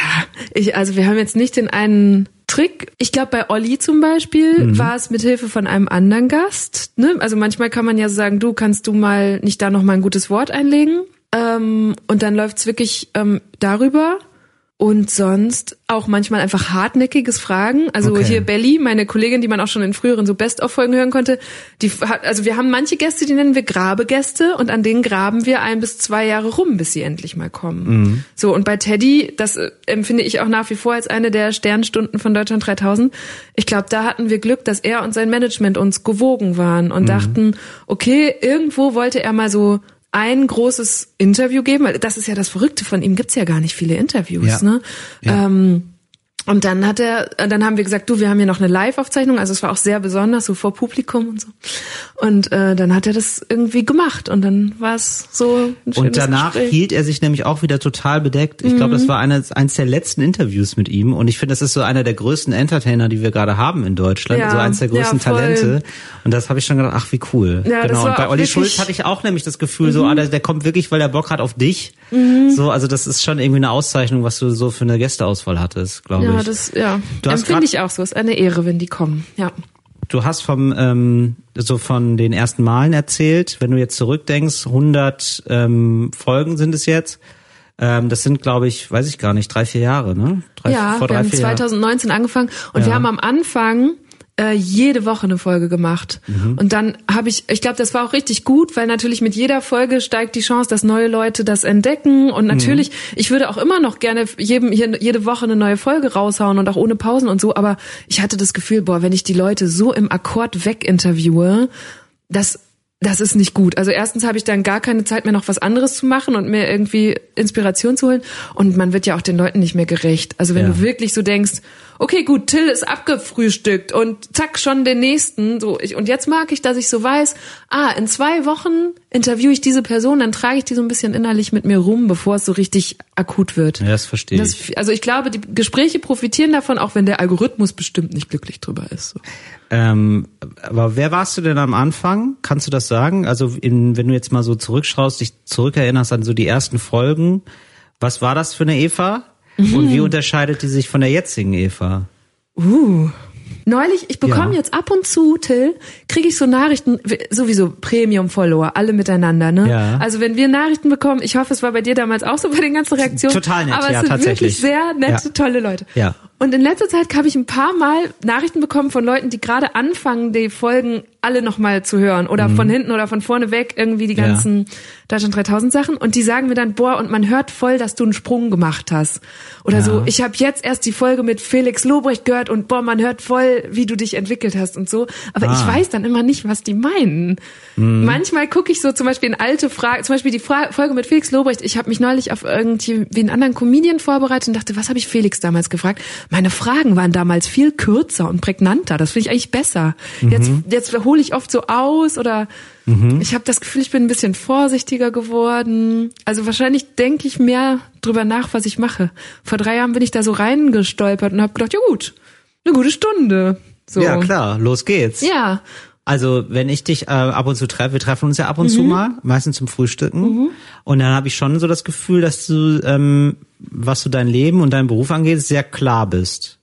A: ich, also wir haben jetzt nicht den einen Trick. Ich glaube, bei Olli zum Beispiel
B: Mhm.
A: war es mit Hilfe von einem anderen Gast. Ne? Also manchmal kann man ja sagen, du kannst du mal nicht da noch mal ein gutes Wort einlegen. Ähm, und dann läuft's wirklich ähm, darüber. Und sonst auch manchmal einfach hartnäckiges Fragen. Also
B: Okay.
A: hier Belly, meine Kollegin, die man auch schon in früheren so Best-of-Folgen hören konnte, die hat, also wir haben manche Gäste, die nennen wir Grabegäste und an denen graben wir ein bis zwei Jahre rum, bis sie endlich mal kommen. So, und bei Teddy, das äh, empfinde ich auch nach wie vor als eine der Sternstunden von Deutschland 3000. Ich glaube, da hatten wir Glück, dass er und sein Management uns gewogen waren und dachten, okay, irgendwo wollte er mal so ein großes Interview geben, weil das ist ja das Verrückte von ihm, gibt's ja gar nicht viele Interviews,
B: Ja.
A: ne?
B: Ja.
A: Ähm, und dann hat er, dann haben wir gesagt, du, wir haben hier noch eine Live-Aufzeichnung, also es war auch sehr besonders, so vor Publikum und so. Und äh, dann hat er das irgendwie gemacht und dann war es so ein schönes
B: Und danach
A: Gespräch.
B: hielt er sich nämlich auch wieder total bedeckt. Ich glaube,
A: Mhm.
B: das war eines, eines der letzten Interviews mit ihm. Und ich finde, das ist so einer der größten Entertainer, die wir gerade haben in Deutschland.
A: Ja,
B: so eins der größten
A: ja.
B: Talente. Und das habe ich schon gedacht, ach, wie cool.
A: Ja,
B: genau. Und bei Olli Schulz hatte ich auch nämlich das Gefühl, so,
A: Mhm.
B: ah, der, der kommt wirklich, weil der Bock hat auf dich. So, also das ist schon irgendwie eine Auszeichnung, was du so für eine Gästeauswahl hattest, glaube
A: Ja,
B: ich.
A: das, ja.
B: Du hast
A: Empfinde ich auch so. Ist eine Ehre, wenn die kommen. Ja.
B: Du hast vom ähm, so von den ersten Malen erzählt. Wenn du jetzt zurückdenkst, 100 ähm, Folgen sind es jetzt. Ähm, das sind, glaube ich, weiß ich gar nicht, drei vier Jahre, ne? Drei,
A: ja,
B: vor
A: wir
B: drei,
A: haben
B: vier Jahren.
A: 2019 angefangen und
B: Ja.
A: wir haben am Anfang äh, jede Woche eine Folge gemacht.
B: Mhm.
A: Und dann habe ich, ich glaube, das war auch richtig gut, weil natürlich mit jeder Folge steigt die Chance, dass neue Leute das entdecken. Und natürlich,
B: Mhm.
A: ich würde auch immer noch gerne jedem, jede Woche eine neue Folge raushauen und auch ohne Pausen und so. Aber ich hatte das Gefühl, boah, wenn ich die Leute so im Akkord weginterviewe, das das ist nicht gut. Also erstens habe ich dann gar keine Zeit mehr, noch was anderes zu machen und mir irgendwie Inspiration zu holen. Und man wird ja auch den Leuten nicht mehr gerecht. Also wenn
B: Ja.
A: du wirklich so denkst, okay, gut, Till ist abgefrühstückt und zack, schon den nächsten. So, ich, und jetzt mag ich, dass ich so weiß, ah, in zwei Wochen interviewe ich diese Person, dann trage ich die so ein bisschen innerlich mit mir rum, bevor es so richtig akut wird.
B: Ja, das verstehe
A: Das,
B: ich.
A: also ich glaube, die Gespräche profitieren davon, auch wenn der Algorithmus bestimmt nicht glücklich drüber ist. So.
B: Ähm, aber wer warst du denn am Anfang? Kannst du das sagen? Also in, wenn du jetzt mal so zurückschaust, dich zurückerinnerst an so die ersten Folgen, was war das für eine Eva? Und wie unterscheidet die sich von der jetzigen Eva?
A: Uh. Neulich, ich bekomme
B: Ja.
A: jetzt ab und zu, Till, kriege ich so Nachrichten, sowieso Premium-Follower, alle miteinander, ne?
B: Ja.
A: Also wenn wir Nachrichten bekommen, ich hoffe, es war bei dir damals auch so bei den ganzen Reaktionen.
B: Total nett,
A: aber
B: ja,
A: es sind
B: tatsächlich.
A: wirklich sehr nette,
B: Ja.
A: tolle Leute.
B: Ja.
A: Und in letzter Zeit habe ich ein paar Mal Nachrichten bekommen von Leuten, die gerade anfangen, die Folgen alle nochmal zu hören oder von hinten oder von vorne weg irgendwie die
B: Mhm. Ja.
A: ganzen Deutschland 3000 Sachen und die sagen mir dann, boah, und man hört voll, dass du einen Sprung gemacht hast. Oder so, ich habe jetzt erst die Folge mit Felix Lobrecht gehört und boah, man hört voll, wie du dich entwickelt hast und so. Aber ich
B: Ah.
A: weiß dann immer nicht, was die meinen.
B: Mhm.
A: Manchmal gucke ich so zum Beispiel in alte Fragen, zum Beispiel die Fra Folge mit Felix Lobrecht. Ich habe mich neulich auf irgendwie wie einen anderen Comedian vorbereitet und dachte, was habe ich Felix damals gefragt? Meine Fragen waren damals viel kürzer und prägnanter. Das finde ich eigentlich besser. Jetzt, jetzt hole ich oft so aus oder ich habe das Gefühl, ich bin ein bisschen vorsichtiger geworden. Also wahrscheinlich denke ich mehr drüber nach, was ich mache. Vor drei Jahren bin ich da so reingestolpert und habe gedacht, ja gut, eine gute Stunde. So.
B: Ja, klar, los geht's.
A: Ja.
B: Also wenn ich dich äh, ab und zu treffe, wir treffen uns ja ab und zu mal, meistens zum Frühstücken. Und dann habe ich schon so das Gefühl, dass du, ähm, was so dein Leben und deinen Beruf angeht, sehr klar bist.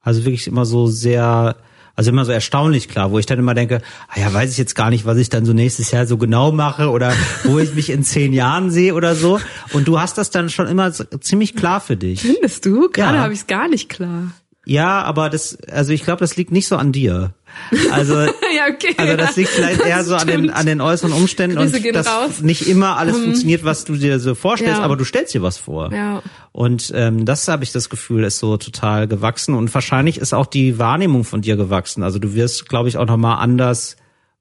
B: Also wirklich immer so sehr, also immer so erstaunlich klar, wo ich dann immer denke, ah ja, weiß ich jetzt gar nicht, was ich dann so nächstes Jahr so genau mache oder wo ich mich in zehn Jahren sehe oder so. Und du hast das dann schon immer so ziemlich klar für dich.
A: Findest du? Gerade
B: Ja.
A: habe ich es gar nicht klar.
B: Ja, aber das, also ich glaube, das liegt nicht so an dir. Also,
A: Ja, okay.
B: also das liegt vielleicht eher so an den, an den äußeren Umständen
A: Grüße
B: und dass
A: raus.
B: nicht immer alles funktioniert, was du dir so vorstellst,
A: Ja.
B: aber du stellst dir was vor.
A: Ja.
B: Und ähm, das habe ich das Gefühl, ist so total gewachsen und wahrscheinlich ist auch die Wahrnehmung von dir gewachsen. Also du wirst, glaube ich, auch noch mal anders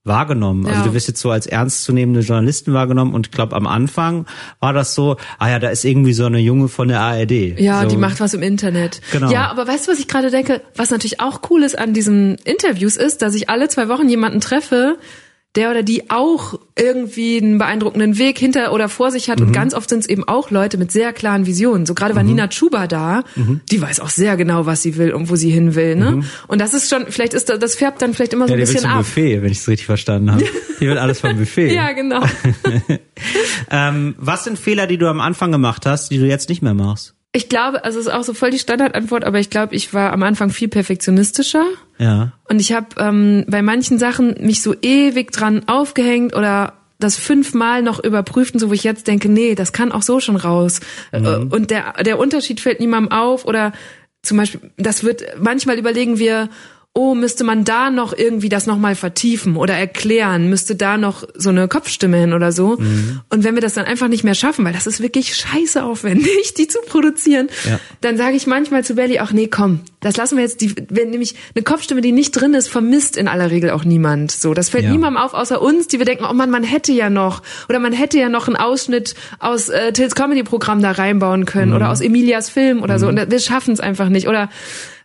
B: wahrgenommen. Also
A: Ja.
B: du wirst jetzt so als ernstzunehmende Journalistin wahrgenommen und ich glaube am Anfang war das so, ah ja, da ist irgendwie so eine Junge von der ARD.
A: Ja,
B: so.
A: die macht was im Internet.
B: Genau.
A: Ja, aber weißt du, was ich gerade denke? Was natürlich auch cool ist an diesen Interviews ist, dass ich alle zwei Wochen jemanden treffe, der oder die auch irgendwie einen beeindruckenden Weg hinter oder vor sich hat. Und ganz oft sind es eben auch Leute mit sehr klaren Visionen. So gerade war Nina Chuba da, die weiß auch sehr genau, was sie will und wo sie hin will. Ne? Und das ist schon, vielleicht ist das, das färbt dann vielleicht immer so
B: Ja,
A: ein
B: will
A: bisschen
B: zum
A: ab.
B: Buffet, wenn ich es richtig verstanden habe. Hier wird alles vom Buffet.
A: Ja, genau.
B: ähm, was sind Fehler, die du am Anfang gemacht hast, die du jetzt nicht mehr machst?
A: Ich glaube, also es ist auch so voll die Standardantwort, aber ich glaube, ich war am Anfang viel perfektionistischer.
B: Ja.
A: Und ich habe ähm, bei manchen Sachen mich so ewig dran aufgehängt oder das fünfmal noch überprüft und so, wo ich jetzt denke, nee, das kann auch so schon raus. Äh, Und der, der Unterschied fällt niemandem auf oder zum Beispiel, das wird, manchmal überlegen wir, oh, müsste man da noch irgendwie das nochmal vertiefen oder erklären, müsste da noch so eine Kopfstimme hin oder so. Und wenn wir das dann einfach nicht mehr schaffen, weil das ist wirklich scheiße aufwendig, die zu produzieren,
B: Ja.
A: dann sage ich manchmal zu Belly auch, nee, komm, das lassen wir jetzt, die, wenn nämlich eine Kopfstimme, die nicht drin ist, vermisst in aller Regel auch niemand. So, das fällt
B: Ja.
A: niemandem auf, außer uns, die wir denken, oh man, man hätte ja noch, oder man hätte ja noch einen Ausschnitt aus äh, Tills Comedy-Programm da reinbauen können oder aus Emilias Film oder so. Und wir schaffen es einfach nicht. Oder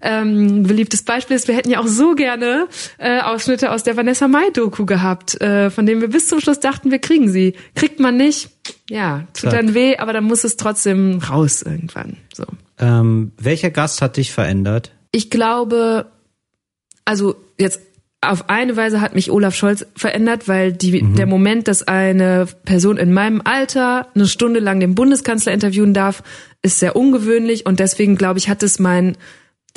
A: ähm, beliebtes Beispiel ist, wir hätten ja auch so gerne äh, Ausschnitte aus der Vanessa Mai-Doku gehabt, äh, von denen wir bis zum Schluss dachten, wir kriegen sie. Kriegt man nicht, ja, tut dann weh, aber dann muss es trotzdem raus irgendwann. So.
B: Ähm, welcher Gast hat dich verändert?
A: Ich glaube, also jetzt auf eine Weise hat mich Olaf Scholz verändert, weil die, der Moment, dass eine Person in meinem Alter eine Stunde lang den Bundeskanzler interviewen darf, ist sehr ungewöhnlich und deswegen glaube ich, hat es mein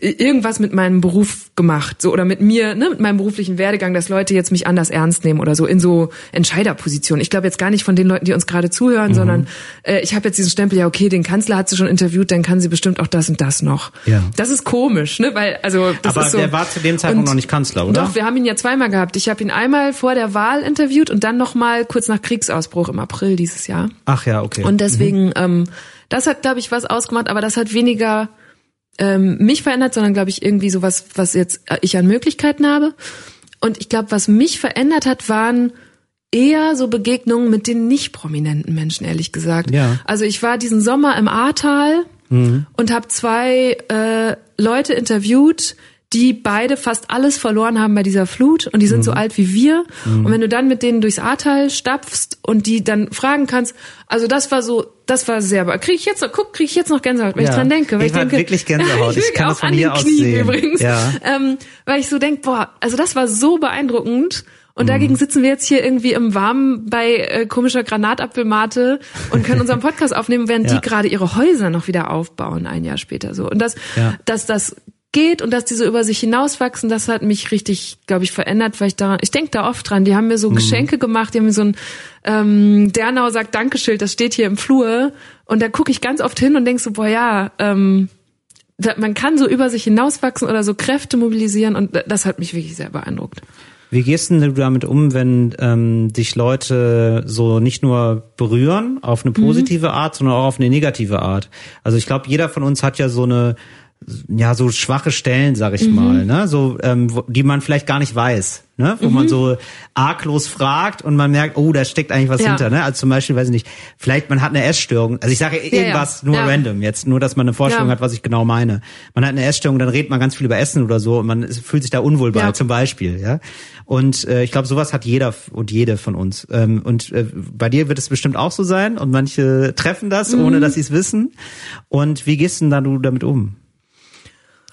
A: irgendwas mit meinem Beruf gemacht, so oder mit mir, ne, mit meinem beruflichen Werdegang, dass Leute jetzt mich anders ernst nehmen oder so in so Entscheiderpositionen. Ich glaube jetzt gar nicht von den Leuten, die uns gerade zuhören,
B: Mhm.
A: sondern äh, ich habe jetzt diesen Stempel, ja okay, den Kanzler hat sie schon interviewt, dann kann sie bestimmt auch das und das noch.
B: Ja.
A: Das ist komisch, ne, weil also das
B: Aber
A: ist so,
B: der war zu dem Zeitpunkt noch nicht Kanzler, oder?
A: Doch, wir haben ihn ja zweimal gehabt. Ich habe ihn einmal vor der Wahl interviewt und dann noch mal kurz nach Kriegsausbruch im April dieses Jahr.
B: Ach ja, okay.
A: Und deswegen, ähm, das hat, glaube ich, was ausgemacht, aber das hat weniger ähm, mich verändert, sondern, glaube ich, irgendwie sowas, was jetzt äh, ich an Möglichkeiten habe. Und ich glaube, was mich verändert hat, waren eher so Begegnungen mit den nicht prominenten Menschen, ehrlich gesagt.
B: Ja.
A: Also ich war diesen Sommer im Ahrtal und habe zwei äh, Leute interviewt, die beide fast alles verloren haben bei dieser Flut und die sind so alt wie wir. Und wenn du dann mit denen durchs Ahrtal stapfst und die dann fragen kannst, also das war so, das war sehr, kriege ich jetzt noch, guck, kriege ich jetzt noch Gänsehaut, wenn
B: Ja.
A: ich dran denke. Weil
B: Ich
A: ich, denke,
B: wirklich Gänsehaut. Ich kann
A: auch
B: das von
A: an
B: hier aus
A: Knien
B: sehen.
A: übrigens.
B: Ja.
A: Ähm, weil ich so denk, boah, also das war so beeindruckend. Und
B: Mhm.
A: dagegen sitzen wir jetzt hier irgendwie im Warmen bei äh, komischer Granatapfelmate und können unseren Podcast aufnehmen, während
B: Ja.
A: die gerade ihre Häuser noch wieder aufbauen, ein Jahr später so. Und das,
B: Ja.
A: dass das geht und dass die so über sich hinauswachsen, das hat mich richtig, glaube ich, verändert, weil ich daran, ich denke da oft dran, die haben mir
B: Mhm.
A: so Geschenke gemacht, die haben mir so ein ähm, Dernau sagt Dankeschild, das steht hier im Flur und da gucke ich ganz oft hin und denk so, boah ja, ähm, da, man kann so über sich hinauswachsen oder so Kräfte mobilisieren und das hat mich wirklich sehr beeindruckt.
B: Wie gehst denn du damit um, wenn ähm, dich Leute so nicht nur berühren auf eine positive Art, sondern auch auf eine negative Art? Also ich glaube, jeder von uns hat ja so eine ja so schwache Stellen, sag ich mal, ne, so ähm, wo, die man vielleicht gar nicht weiß, ne, wo man so arglos fragt und man merkt, oh, da steckt eigentlich was
A: Ja.
B: hinter, ne? Also zum Beispiel, weiß ich nicht, vielleicht man hat eine Essstörung. Also ich sage irgendwas
A: ja.
B: nur
A: Ja.
B: random jetzt, nur dass man eine Vorstellung hat, was ich genau meine. Man hat eine Essstörung, dann redet man ganz viel über Essen oder so und man fühlt sich da unwohl bei, zum Beispiel, ja. Und äh, ich glaube, sowas hat jeder und jede von uns. Ähm, und äh, bei dir wird es bestimmt auch so sein und manche treffen das,
A: Mhm.
B: ohne dass sie es wissen. Und wie gehst denn da du damit um?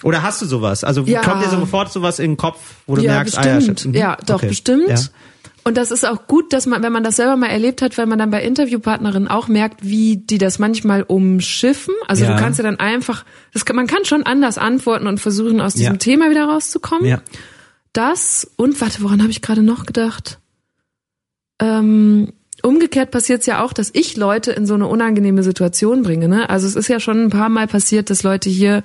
B: Oder hast du sowas? Also
A: Ja.
B: kommt dir sofort sowas in den Kopf, wo du
A: ja,
B: merkst,
A: bestimmt.
B: ah ja, mhm,
A: ja, doch,
B: okay.
A: bestimmt.
B: Ja.
A: Und das ist auch gut, dass man, wenn man das selber mal erlebt hat, weil man dann bei Interviewpartnerinnen auch merkt, wie die das manchmal umschiffen. Also
B: Ja.
A: du kannst ja dann einfach, das kann, man kann schon anders antworten und versuchen, aus diesem
B: Ja.
A: Thema wieder rauszukommen.
B: Ja.
A: Das und warte, woran habe ich gerade noch gedacht? Ähm, umgekehrt passiert es ja auch, dass ich Leute in so eine unangenehme Situation bringe. Ne? Also es ist ja schon ein paar Mal passiert, dass Leute hier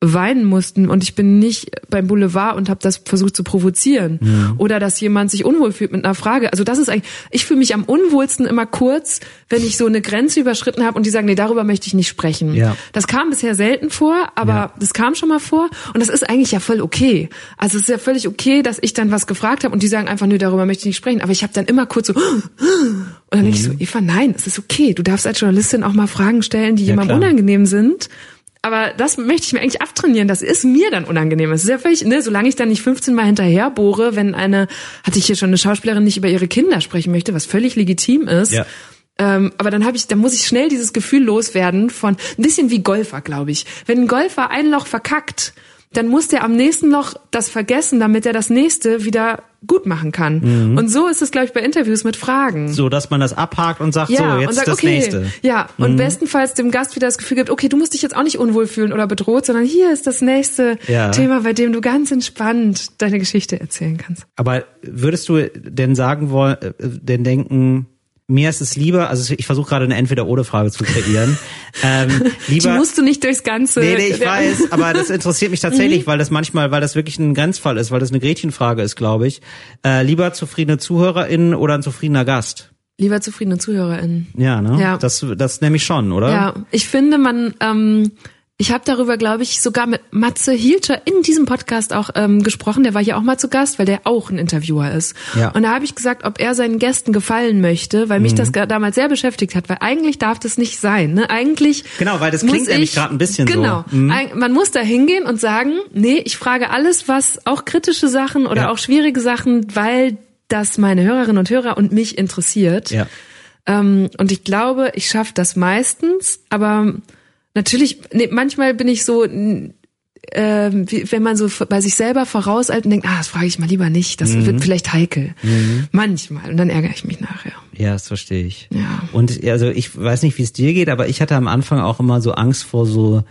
A: weinen mussten und ich bin nicht beim Boulevard und habe das versucht zu provozieren oder dass jemand sich unwohl fühlt mit einer Frage. Also das ist eigentlich, ich fühle mich am unwohlsten immer kurz, wenn ich so eine Grenze überschritten habe und die sagen, nee, darüber möchte ich nicht sprechen.
B: Ja.
A: Das kam bisher selten vor, aber
B: Ja.
A: das kam schon mal vor und das ist eigentlich ja voll okay. Also es ist ja völlig okay, dass ich dann was gefragt habe und die sagen einfach, nö, darüber möchte ich nicht sprechen. Aber ich habe dann immer kurz so und dann denke ich so,
B: Mhm.
A: Eva, nein, es ist okay. Du darfst als Journalistin auch mal Fragen stellen, die jemandem
B: klar.
A: unangenehm sind. Aber das möchte ich mir eigentlich abtrainieren. Das ist mir dann unangenehm. Es ist ja völlig, ne, solange ich dann nicht 15 Mal hinterher bohre, wenn eine, hatte ich hier schon eine Schauspielerin nicht über ihre Kinder sprechen möchte, was völlig legitim ist.
B: Ja.
A: Ähm, aber dann habe ich, dann muss ich schnell dieses Gefühl loswerden von ein bisschen wie Golfer, glaube ich. Wenn ein Golfer ein Loch verkackt, dann muss der am nächsten Loch das vergessen, damit er das nächste wieder gut machen kann. Und so ist es, glaube ich, bei Interviews mit Fragen.
B: So, dass man das abhakt und sagt,
A: Ja,
B: so, jetzt
A: und sagt,
B: das
A: okay,
B: nächste. Mhm.
A: ja, und bestenfalls dem Gast wieder das Gefühl gibt, okay, du musst dich jetzt auch nicht unwohl fühlen oder bedroht, sondern hier ist das nächste
B: Ja.
A: Thema, bei dem du ganz entspannt deine Geschichte erzählen kannst.
B: Aber würdest du denn sagen wollen, äh, denn denken, mir ist es lieber, also ich versuche gerade eine Entweder-Oder-Frage zu kreieren. ähm,
A: Die
B: lieber,
A: musst du nicht durchs ganze.
B: Nee, nee, ich weiß, aber das interessiert mich tatsächlich, weil das manchmal, weil das wirklich ein Grenzfall ist, weil das eine Gretchenfrage ist, glaube ich. Äh, lieber zufriedene ZuhörerInnen oder ein zufriedener Gast?
A: Lieber zufriedene ZuhörerInnen.
B: Ja, ne?
A: Ja.
B: Das, das nehme ich schon, oder?
A: Ja, ich finde, man, ähm, ich habe darüber, glaube ich, sogar mit Matze Hielscher in diesem Podcast auch ähm, gesprochen. Der war hier auch mal zu Gast, weil der auch ein Interviewer ist.
B: Ja.
A: Und da habe ich gesagt, ob er seinen Gästen gefallen möchte, weil mich
B: Mhm.
A: das damals sehr beschäftigt hat, weil eigentlich darf das nicht sein. Ne? Eigentlich
B: Genau, weil das klingt nämlich
A: ich-
B: gerade ein bisschen so.
A: genau,
B: Mhm.
A: Man muss da hingehen und sagen, nee, ich frage alles, was auch kritische Sachen oder
B: Ja.
A: auch schwierige Sachen, weil das meine Hörerinnen und Hörer und mich interessiert.
B: Ja.
A: Ähm, und ich glaube, ich schaffe das meistens, aber natürlich, nee, manchmal bin ich so, ähm, wie, wenn man so bei sich selber vorauseilt und denkt, ah, das frage ich mal lieber nicht, das wird vielleicht heikel. Manchmal. Und dann ärgere ich mich nachher.
B: Ja, das verstehe ich.
A: Ja.
B: Und also ich weiß nicht, wie es dir geht, aber ich hatte am Anfang auch immer so Angst vor so,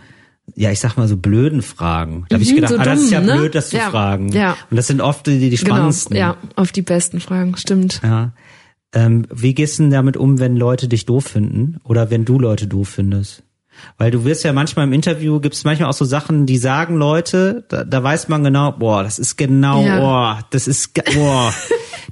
B: ja, ich sag mal so blöden Fragen. Da habe ich
A: Mhm,
B: gedacht,
A: so
B: ah, das ist ja
A: ne?
B: blöd, das zu
A: Ja,
B: fragen.
A: ja.
B: Und das sind oft die, die spannendsten.
A: Genau. Ja, auf die besten Fragen, stimmt.
B: Ja. Ähm, wie gehst du denn damit um, wenn Leute dich doof finden oder wenn du Leute doof findest? Weil du wirst ja manchmal im Interview, gibt es manchmal auch so Sachen, die sagen Leute, da, da weiß man genau, boah, das ist genau,
A: Ja.
B: boah, das ist, boah,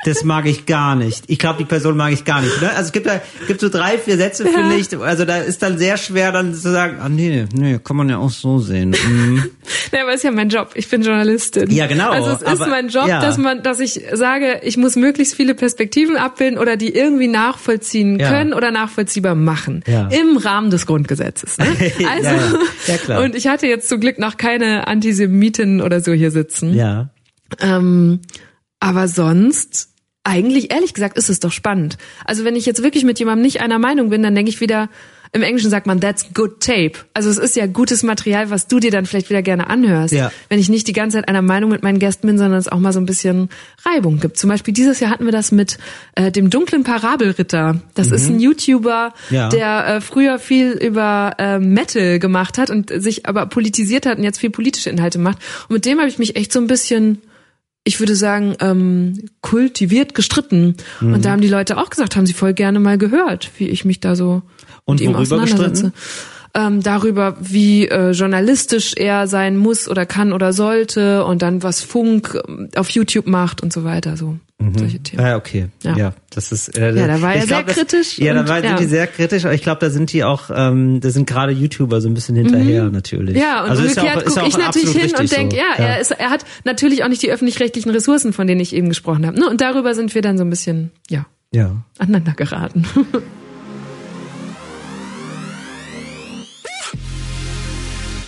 B: das mag ich gar nicht. Ich glaube, die Person mag ich gar nicht. Ne? Also es gibt da, gibt so drei, vier Sätze, finde ich, also da ist dann sehr schwer dann zu sagen, ah nee, nee, kann man ja auch so sehen. Mhm.
A: Ja, aber ist ja mein Job. Ich bin Journalistin.
B: Ja, genau,
A: Also es ist
B: aber-
A: mein Job,
B: ja.
A: dass man, dass ich sage, ich muss möglichst viele Perspektiven abbilden oder die irgendwie nachvollziehen
B: Ja.
A: können oder nachvollziehbar machen.
B: Ja.
A: Im Rahmen des Grundgesetzes. Ne? Also,
B: ja. Ja, klar.
A: und ich hatte jetzt zum Glück noch keine Antisemiten oder so hier sitzen.
B: Ja.
A: Ähm, aber sonst, eigentlich ehrlich gesagt, ist es doch spannend. Also wenn ich jetzt wirklich mit jemandem nicht einer Meinung bin, dann denke ich wieder, im Englischen sagt man, that's good tape. Also es ist ja gutes Material, was du dir dann vielleicht wieder gerne anhörst.
B: Ja.
A: Wenn ich nicht die ganze Zeit einer Meinung mit meinen Gästen bin, sondern es auch mal so ein bisschen Reibung gibt. Zum Beispiel dieses Jahr hatten wir das mit äh, dem dunklen Parabelritter. Das ist ein YouTuber,
B: Mhm. Ja.
A: der äh, früher viel über äh, Metal gemacht hat und sich aber politisiert hat und jetzt viel politische Inhalte macht. Und mit dem habe ich mich echt so ein bisschen ich würde sagen, ähm, kultiviert gestritten.
B: Mhm.
A: Und da haben die Leute auch gesagt, haben sie voll gerne mal gehört, wie ich mich da so
B: Und
A: mit ihm
B: worüber
A: auseinandersetze. Ähm, darüber, wie äh, journalistisch er sein muss oder kann oder sollte und dann was Funk ähm, auf YouTube macht und so weiter. So solche Themen.
B: Ah, okay. Ja.
A: Ja.
B: das ist. Äh,
A: Ja, da war er
B: ich
A: sehr
B: glaub, das,
A: kritisch
B: Ja, da
A: und-
B: war, sind
A: ja.
B: die sehr kritisch, aber ich glaube, da sind die auch, ähm, da sind gerade YouTuber so ein bisschen hinterher natürlich.
A: Mhm. Ja, und
B: also ja
A: umgekehrt
B: ja
A: gucke ich natürlich hin und denke,
B: so.
A: ja, Er, ist, er hat natürlich auch nicht die öffentlich-rechtlichen Ressourcen, von denen ich eben gesprochen habe. Ne? Und darüber sind wir dann so ein bisschen, ja,
B: Ja.
A: aneinander geraten.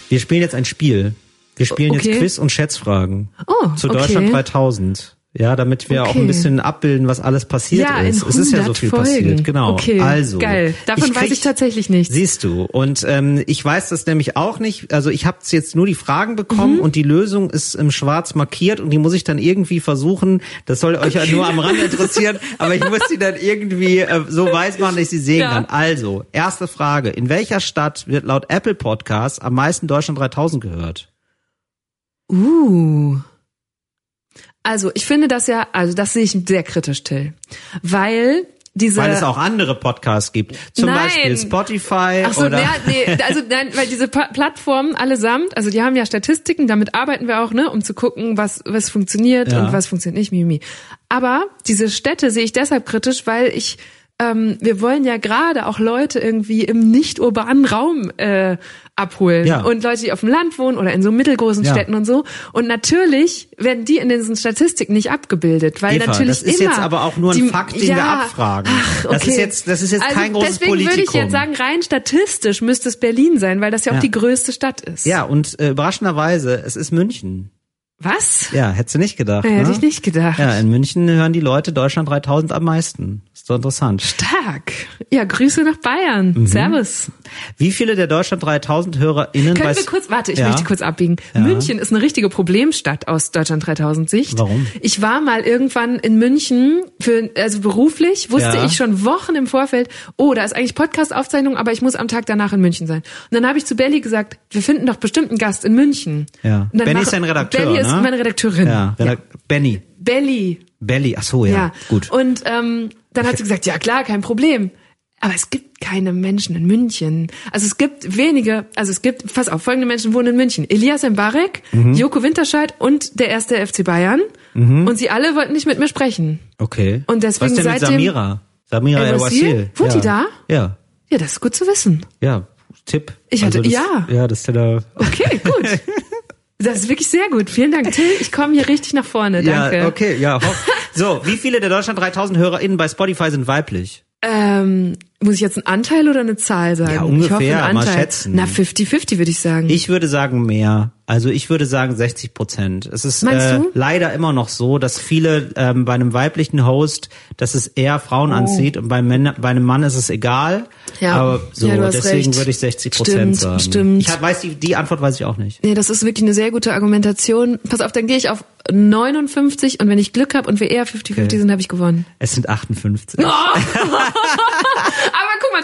B: Wir spielen jetzt ein Spiel. Wir spielen
A: Okay.
B: jetzt Quiz und Schätzfragen
A: Oh,
B: zu
A: okay.
B: Deutschland 3000. Ja, damit wir auch
A: Okay.
B: ein bisschen abbilden, was alles passiert
A: Ja,
B: ist. Es ist ja so
A: 100
B: viel
A: Folgen.
B: passiert. Genau.
A: Okay,
B: also,
A: geil. Davon weiß
B: krieg-
A: ich tatsächlich nichts.
B: Siehst du. Und ähm, ich weiß das nämlich auch nicht. Also ich habe jetzt nur die Fragen bekommen
A: Mhm.
B: und die Lösung ist im Schwarz markiert und die muss ich dann irgendwie versuchen. Das soll euch ja nur am Rand interessieren, aber ich muss die dann irgendwie äh, so weiß machen, dass ich sie sehen
A: Ja.
B: kann. Also, erste Frage. In welcher Stadt wird laut Apple Podcasts am meisten Deutschland 3000 gehört?
A: Uh. Also, ich finde das ja, also das sehe ich sehr kritisch, Till. Weil diese.
B: Weil es auch andere Podcasts gibt. Zum
A: Nein.
B: Beispiel Spotify
A: Ach so,
B: oder...
A: ja, nee, also nein, weil diese Pa- Plattformen allesamt, also die haben ja Statistiken, damit arbeiten wir auch, ne, um zu gucken, was was funktioniert
B: Ja.
A: und was funktioniert nicht, mimi. Aber diese Städte sehe ich deshalb kritisch, weil ich ähm, wir wollen ja gerade auch Leute irgendwie im nicht urbanen Raum äh, abholen
B: Ja.
A: und Leute, die auf dem Land wohnen oder in so mittelgroßen
B: Ja.
A: Städten und so. Und natürlich werden die in diesen Statistiken nicht abgebildet, weil
B: Eva,
A: natürlich
B: das ist
A: immer
B: jetzt aber auch nur ein
A: die,
B: Fakt, den wir
A: ja,
B: abfragen.
A: Ach, okay.
B: Das ist jetzt- das ist jetzt
A: also
B: kein großes
A: deswegen würde ich
B: Politikum.
A: jetzt sagen, rein statistisch müsste es Berlin sein, weil das ja auch die größte Stadt ist.
B: Ja, und äh, überraschenderweise, es ist München.
A: Was?
B: Ja, hättest du nicht gedacht.
A: Ja, hätte
B: ne?
A: ich nicht gedacht.
B: Ja, in München hören die Leute Deutschland 3000 am meisten. Ist doch interessant.
A: Stark. Ja, Grüße nach Bayern.
B: Mhm.
A: Servus.
B: Wie viele der Deutschland 3000 HörerInnen
A: Können wir kurz, warte, ich
B: Ja.
A: möchte kurz abbiegen.
B: Ja.
A: München ist eine richtige Problemstadt aus Deutschland 3000 Sicht.
B: Warum?
A: Ich war mal irgendwann in München für, also beruflich, wusste
B: Ja.
A: ich schon Wochen im Vorfeld, oh, da ist eigentlich Podcast-Aufzeichnung, aber ich muss am Tag danach in München sein. Und dann habe ich zu Belly gesagt, wir finden doch bestimmt einen Gast in München.
B: Ja. Benny ist dein Redakteur,
A: Belly ist
B: ne?
A: meine Redakteurin.
B: Ja, Redak- Benny.
A: Belly.
B: Belly, ach so, ja.
A: Ja,
B: Gut.
A: Und ähm, dann hat sie gesagt, ja klar, kein Problem. Aber es gibt keine Menschen in München. Also es gibt wenige, also es gibt, pass auf, folgende Menschen wohnen in München. Elias Mbarek,
B: Mhm.
A: Joko Winterscheid und der erste FC Bayern. Und sie alle wollten nicht mit mir sprechen.
B: Okay.
A: Und deswegen
B: Was denn mit Samira? Samira
A: El
B: El
A: Wassil?
B: Wassil.
A: Wohnt
B: ja.
A: die da?
B: Ja.
A: Ja, das ist gut zu wissen.
B: Ja. Tipp.
A: Ich hatte-
B: das,
A: ja.
B: Ja, das ist ja da.
A: Okay, gut. Das ist wirklich sehr gut. Vielen Dank, Till. Ich komme hier richtig nach vorne. Danke.
B: Ja, okay, ja. So, wie viele der Deutschland 3000 HörerInnen bei Spotify sind weiblich?
A: Ähm, Muss ich jetzt einen Anteil oder eine Zahl sagen?
B: Ja,
A: ich
B: ungefähr,
A: hoffe, einen
B: mal
A: Anteil.
B: schätzen.
A: Na, 50-50 würde ich sagen.
B: Ich würde sagen mehr. Also ich würde sagen 60 Prozent. Es ist äh, leider immer noch so, dass viele ähm, bei einem weiblichen Host, dass es eher Frauen anzieht und bei, Männer, bei einem Mann ist es egal.
A: Oh. Ja.
B: Aber so,
A: Ja,
B: deswegen
A: recht.
B: würde ich 60 Prozent sagen.
A: stimmt.
B: Ich weiß die, die Antwort weiß ich auch nicht.
A: Nee, das ist wirklich eine sehr gute Argumentation. Pass auf, dann gehe ich auf 59 und wenn ich Glück habe und wir eher 50-50
B: Okay.
A: sind, habe ich gewonnen.
B: Es sind 58.
A: Aber guck mal,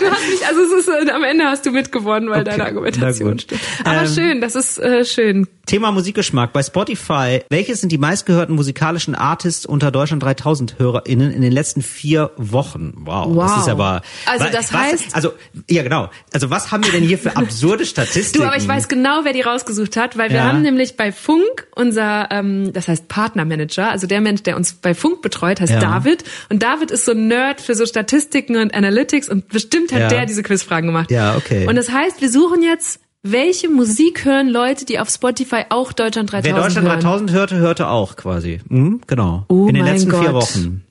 A: du hast mich, also es ist, äh, am Ende hast du mitgewonnen, weil
B: Okay,
A: deine Argumentation stimmt. Aber
B: Ähm,
A: schön, das ist äh, schön.
B: Thema Musikgeschmack. Bei Spotify, welches sind die meistgehörten musikalischen Artists unter Deutschland 3000 HörerInnen in den letzten vier Wochen? Wow, das
A: Wow.
B: ist aber...
A: Also das
B: was,
A: heißt-
B: Also, ja genau. Also was haben wir denn hier für absurde Statistiken?
A: Du, aber ich weiß genau, wer die rausgesucht hat, weil wir
B: Ja.
A: haben nämlich bei Funk unser, ähm, das heißt Partnermanager, also der Mensch, der uns bei Funk betreut, heißt
B: Ja.
A: David. Und David ist so ein Nerd für so Statistiken und Analytics und bestimmt hat
B: Ja.
A: der diese Quizfragen gemacht.
B: Ja, okay.
A: Und das heißt, wir suchen jetzt, welche Musik hören Leute, die auf Spotify auch Deutschland 3000
B: Wer Deutschland
A: hören.
B: 3000 hörte, hörte auch quasi. Mhm, genau.
A: Oh
B: in den letzten vier
A: Gott.
B: Wochen.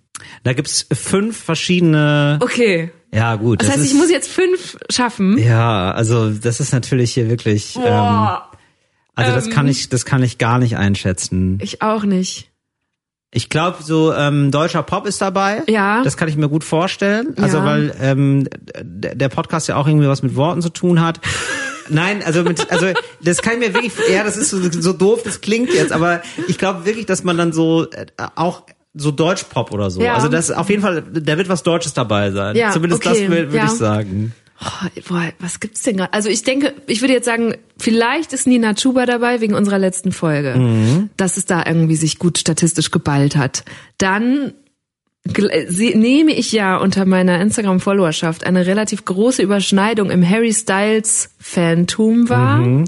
B: Da gibt's fünf verschiedene...
A: Okay.
B: Ja gut.
A: Das, heißt,
B: ist,
A: ich muss jetzt fünf schaffen.
B: Ja, also das ist natürlich hier wirklich... Ähm,
A: Boah.
B: also das kann ich, das kann ich gar nicht einschätzen.
A: Ich auch nicht.
B: Ich glaube, so ähm, deutscher Pop ist dabei.
A: Ja.
B: Das kann ich mir gut vorstellen. Also
A: Ja.
B: weil ähm, der Podcast ja auch irgendwie was mit Worten zu tun hat. Nein, also mit, also das kann ich mir wirklich, ja, das ist so, so doof, das klingt jetzt, aber ich glaube wirklich, dass man dann so äh, auch so Deutschpop oder so.
A: Ja.
B: Also das auf jeden Fall, da wird was Deutsches dabei sein.
A: Ja,
B: Zumindest
A: okay,
B: das würde
A: ja.
B: ich sagen.
A: Oh, boah, was gibt's denn gerade? Also ich denke, ich würde jetzt sagen, vielleicht ist Nina Chuba dabei wegen unserer letzten Folge,
B: Mhm.
A: dass es da irgendwie sich gut statistisch geballt hat. Dann äh, nehme ich ja unter meiner Instagram-Followerschaft eine relativ große Überschneidung im Harry Styles Fantum war.
B: Mhm.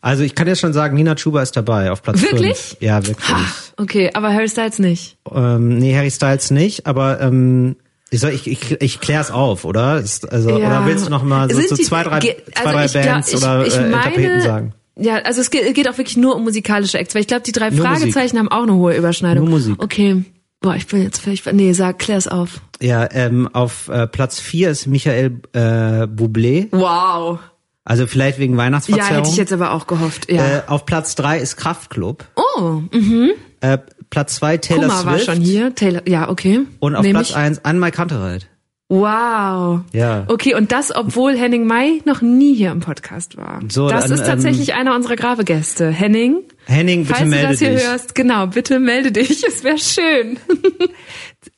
B: Also ich kann jetzt schon sagen, Nina Chuba ist dabei auf Platz
A: Wirklich?
B: fünf. Ja, wirklich.
A: Ha, okay, aber Harry Styles nicht.
B: Ähm, nee, Harry Styles nicht, aber ähm, ich, soll, ich, ich, ich klär's auf, oder? Ist, also,
A: Ja.
B: Oder willst du noch mal so, so
A: die-
B: zwei, drei,
A: ge-
B: zwei,
A: also
B: drei
A: ich
B: Bands
A: ich-
B: oder
A: ich
B: äh,
A: meine-
B: Interpreten sagen?
A: Ja, also es geht, geht auch wirklich nur um musikalische Acts, weil ich glaube, die drei
B: Nur
A: Fragezeichen haben auch eine hohe Überschneidung.
B: Nur Musik.
A: Okay. Boah, ich bin jetzt völlig, nee, sag, klär's auf.
B: Ja, ähm, auf äh, Platz vier ist Michael äh, Bublé,
A: Wow.
B: also vielleicht wegen
A: Ja,
B: Weihnachtsverzerrung.
A: hätte ich jetzt aber auch gehofft, ja.
B: äh, auf Platz drei ist Kraftklub.
A: oh, mhm.
B: Äh, Platz zwei Taylor
A: Kummer war
B: Swift.
A: schon hier. Taylor, ja, okay.
B: Und auf
A: Nehm
B: Platz
A: ich.
B: eins Anne Kantereit.
A: Wow.
B: Ja.
A: Okay, und das, obwohl Henning May noch nie hier im Podcast war.
B: So,
A: das
B: dann,
A: ist tatsächlich einer unserer Gravegäste. Henning,
B: Henning, bitte
A: falls
B: melde
A: du das hier
B: dich.
A: hörst, genau, bitte melde dich. Es wäre schön.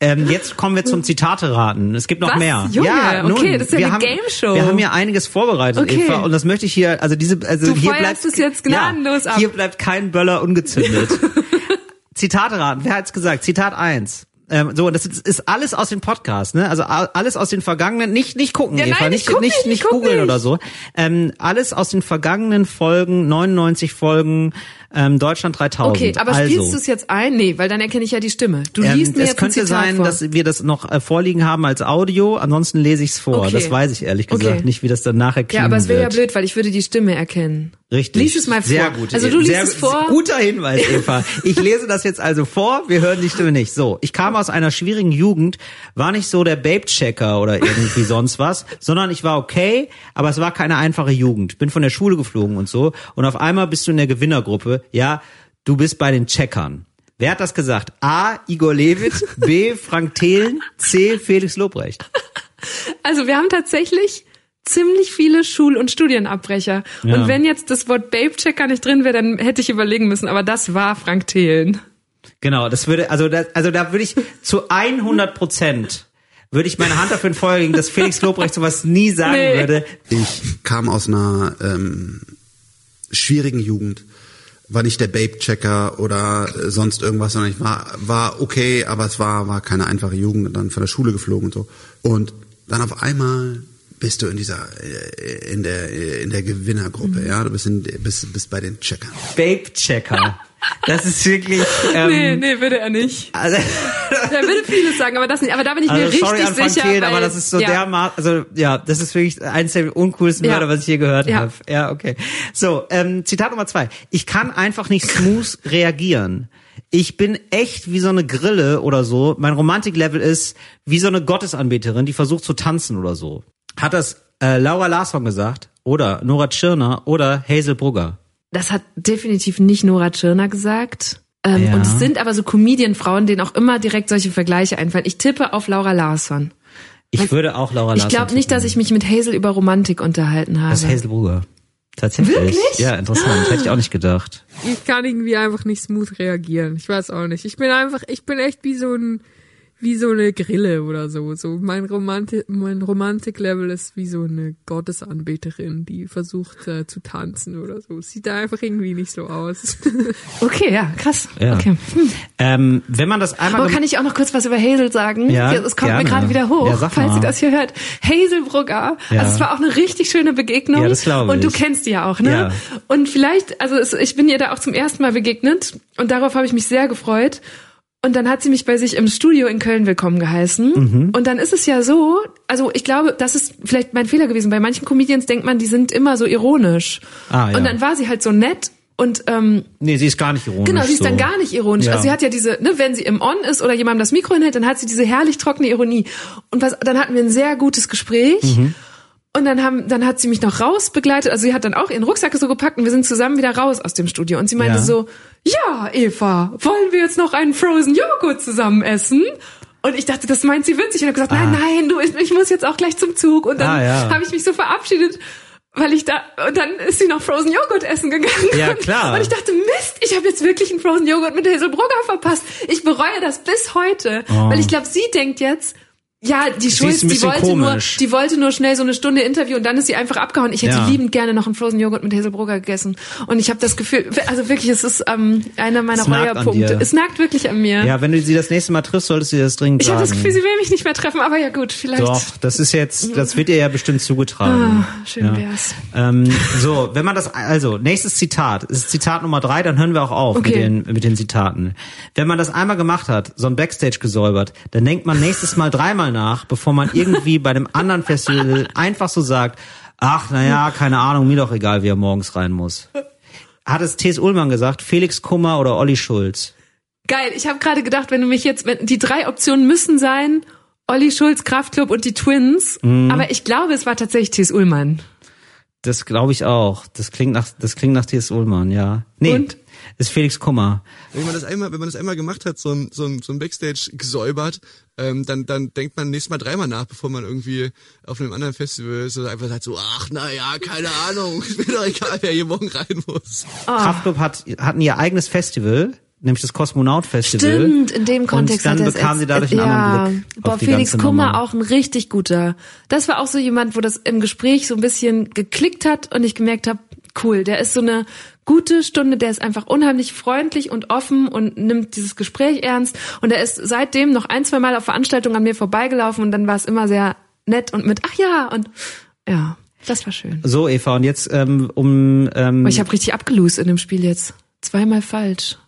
B: Ähm, jetzt kommen wir zum Zitate-Raten. Es gibt noch
A: Was?
B: mehr.
A: Junge,
B: ja, nun,
A: okay, das ist ja
B: wir
A: eine
B: haben,
A: Game-Show.
B: Wir haben ja einiges vorbereitet,
A: Okay.
B: Eva, und das möchte ich hier, also diese, also
A: Du
B: hier bleibt
A: es jetzt gnadenlos
B: ja,
A: ab.
B: Hier bleibt kein Böller ungezündet. Zitate-Raten. Wer hat's gesagt? Zitat eins. Ähm, so, und das ist, ist alles aus dem Podcast, ne? Also alles aus den vergangenen, nicht nicht gucken,
A: Ja,
B: Eva,
A: nein, ich
B: nicht
A: guck
B: nicht
A: nicht, ich
B: nicht googeln
A: nicht.
B: oder so. Ähm, alles aus den vergangenen Folgen, 99 Folgen ähm, Deutschland 3000.
A: Okay, aber
B: also,
A: spielst du es jetzt ein? Nee, weil dann erkenne ich ja die Stimme. Du
B: ähm,
A: liest mir
B: es
A: jetzt
B: könnte
A: ein Zitat
B: sein,
A: vor.
B: dass wir das noch äh, vorliegen haben als Audio, ansonsten lese ich es vor.
A: Okay.
B: Das weiß ich ehrlich gesagt
A: Okay.
B: nicht, wie das dann nachher klingen
A: ja, aber es wäre ja blöd, weil ich würde die Stimme erkennen.
B: Richtig.
A: Lies es mal vor.
B: Sehr gut.
A: Also du liest
B: Sehr,
A: es vor.
B: Guter Hinweis, Eva. Ich lese das jetzt also vor, wir hören die Stimme nicht. So, ich kam aus einer schwierigen Jugend, war nicht so der Babe-Checker oder irgendwie sonst was, sondern ich war okay, aber es war keine einfache Jugend. Bin von der Schule geflogen und so und auf einmal bist du in der Gewinnergruppe. Ja, du bist bei den Checkern. Wer hat das gesagt? A. Igor Levit, B. Frank Thelen, C. Felix Lobrecht.
A: Also wir haben tatsächlich ziemlich viele Schul- und Studienabbrecher.
B: Ja.
A: Und wenn jetzt das Wort Babe-Checker nicht drin wäre, dann hätte ich überlegen müssen, aber das war Frank Thelen.
B: Genau, das würde, also da, also da würde ich zu 100 Prozent würde ich meine Hand dafür in Feuer legen, dass Felix Lobrecht sowas nie sagen
A: Nee.
B: würde.
I: Ich kam aus einer ähm, schwierigen Jugend, war nicht der Babe-Checker oder äh, sonst irgendwas, sondern ich war, war okay, aber es war, war keine einfache Jugend und dann von der Schule geflogen und so. Und dann auf einmal bist du in dieser, äh, in der, äh, in der Gewinnergruppe, ja, du bist, in, bist, bist bei den Checkern.
B: Babe-Checker. Das ist wirklich. Ähm,
A: nee, nee, würde er nicht.
B: Also,
A: Er würde vieles sagen, aber das nicht. Aber da bin ich mir
B: also
A: richtig
B: sorry an Frank
A: sicher.
B: Thelen,
A: weil,
B: aber das ist so
A: ja.
B: dermaßen, also ja, das ist wirklich eines der uncoolsten
A: Ja.
B: Wörter, was ich je gehört
A: Ja.
B: habe. Ja, okay. So, ähm, Zitat Nummer zwei. Ich kann einfach nicht smooth reagieren. ich bin echt wie so eine Grille oder so. Mein Romantiklevel ist wie so eine Gottesanbeterin, die versucht zu tanzen oder so. Hat das äh, Laura Larsson gesagt oder Nora Tschirner oder Hazel Brugger?
A: Das hat definitiv nicht Nora Tschirner gesagt. Ähm,
B: Ja.
A: Und es sind aber so Comedian-Frauen, denen auch immer direkt solche Vergleiche einfallen. Ich tippe auf Laura Larsson.
B: Ich würde auch Laura
A: Ich
B: Larsson.
A: glaube nicht, dass ich mich mit Hazel über Romantik unterhalten habe.
B: Das ist Hazel Brugger. Tatsächlich.
A: Wirklich?
B: Ja, interessant. Hätte ich auch nicht gedacht.
J: Ich kann irgendwie einfach nicht smooth reagieren. Ich weiß auch nicht. Ich bin einfach, ich bin echt wie so ein, wie so eine Grille oder so. So mein Romantik, mein Romantiklevel ist wie so eine Gottesanbeterin, die versucht äh, zu tanzen oder so. Sieht da einfach irgendwie nicht so aus.
A: Okay, ja, krass.
B: Ja.
A: Okay. Hm.
B: Ähm, wenn man das einmal
A: Aber kann ich auch noch kurz was über Hazel sagen?
B: Ja,
A: Es kommt
B: gerne.
A: mir gerade wieder hoch,
B: Ja,
A: falls sie das hier hört. Hazel Brugger.
B: Ja.
A: Also es war auch eine richtig schöne Begegnung.
B: Ja, das glaube
A: Und du
B: ich.
A: kennst die ja auch, ne?
B: Ja.
A: Und vielleicht, also es, ich bin ihr da auch zum ersten Mal begegnet und darauf habe ich mich sehr gefreut. Und dann hat sie mich bei sich im Studio in Köln willkommen geheißen.
B: Mhm.
A: Und dann ist es ja so, also ich glaube, das ist vielleicht mein Fehler gewesen. Bei manchen Comedians denkt man, die sind immer so ironisch.
B: Ah, ja.
A: Und dann war sie halt so nett und ähm,
B: Nee, sie ist gar nicht ironisch.
A: Genau, sie ist
B: so.
A: dann gar nicht ironisch.
B: Ja.
A: Also sie hat ja diese, ne, wenn sie im On ist oder jemandem das Mikro hinhält, dann hat sie diese herrlich trockene Ironie. Und was, dann hatten wir ein sehr gutes Gespräch.
B: Mhm.
A: Und dann haben, dann hat sie mich noch raus begleitet. Also sie hat dann auch ihren Rucksack so gepackt und wir sind zusammen wieder raus aus dem Studio. Und sie meinte
B: Ja.
A: so, ja, Eva, wollen wir jetzt noch einen Frozen Joghurt zusammen essen? Und ich dachte, das meint sie witzig. Und habe gesagt, nein, nein, du, ich, ich muss jetzt auch gleich zum Zug. Und dann
B: Ah, ja.
A: habe ich mich so verabschiedet, weil ich da, und dann ist sie noch Frozen Joghurt essen gegangen.
B: Ja, klar.
A: Und ich dachte, Mist, ich habe jetzt wirklich einen Frozen Joghurt mit Hazel Brugger verpasst. Ich bereue das bis heute,
B: Oh.
A: weil ich glaube, sie denkt jetzt, ja, die Schulz, die wollte nur,
B: komisch.
A: die wollte nur schnell so eine Stunde Interview und dann ist sie einfach abgehauen. Ich hätte
B: Ja.
A: liebend gerne noch einen Frozen Joghurt mit Hazel Brugger gegessen. Und ich habe das Gefühl, also wirklich, es ist ähm, einer meiner
B: Es
A: Reuerpunkte.
B: dir.
A: Es nagt wirklich an mir.
B: Ja, wenn du sie das nächste Mal triffst, solltest du ihr das dringend
A: ich habe
B: sagen.
A: das Gefühl, sie will mich nicht mehr treffen, aber ja gut, vielleicht.
B: Doch, das ist jetzt, das wird ihr ja bestimmt zugetragen.
A: Ah, schön wär's.
B: Ähm, so, wenn man das, also, nächstes Zitat, ist Zitat Nummer drei, dann hören wir auch auf
A: Okay.
B: mit, den, mit den Zitaten. Wenn man das einmal gemacht hat, so ein Backstage gesäubert, dann denkt man nächstes Mal dreimal nach, bevor man irgendwie bei einem anderen Festival einfach so sagt, ach, naja, keine Ahnung, mir doch egal, wie er morgens rein muss. Hat es T.S. Ullmann gesagt, Felix Kummer oder Olli Schulz?
A: Geil, ich habe gerade gedacht, wenn du mich jetzt, wenn, die drei Optionen müssen sein, Olli Schulz, Kraftklub und die Twins,
B: Mhm.
A: aber ich glaube, es war tatsächlich Thies Ullmann.
B: Das glaube ich auch. Das klingt nach, das klingt nach T.S. Ullmann, ja. Nee,
A: Und?
B: ist Felix Kummer.
K: Wenn man das einmal, wenn man das einmal gemacht hat, so ein, so ein, so ein Backstage gesäubert, ähm, dann, dann denkt man nächstes Mal dreimal nach, bevor man irgendwie auf einem anderen Festival ist oder einfach sagt so, ach na ja, keine Ahnung, ist mir doch egal, wer hier morgen rein muss.
A: Ah.
B: Kraftklub hat, hatten ihr eigenes Festival, nämlich das Kosmonaut Festival.
A: Stimmt, in dem Kontext
B: Und dann
A: hat
B: bekamen sie dadurch einen
A: ja.
B: anderen Blick
A: Boah,
B: auf die
A: Felix
B: ganze
A: Kummer auch ein richtig guter. Das war auch so jemand, wo das im Gespräch so ein bisschen geklickt hat und ich gemerkt habe, cool, der ist so eine gute Stunde, der ist einfach unheimlich freundlich und offen und nimmt dieses Gespräch ernst und er ist seitdem noch ein, zwei Mal auf Veranstaltungen an mir vorbeigelaufen und dann war es immer sehr nett und mit, ach ja, und ja, das war schön.
B: So, Eva, und jetzt ähm, um ähm,
A: Aber ich habe richtig abgelost in dem Spiel jetzt. Zweimal falsch.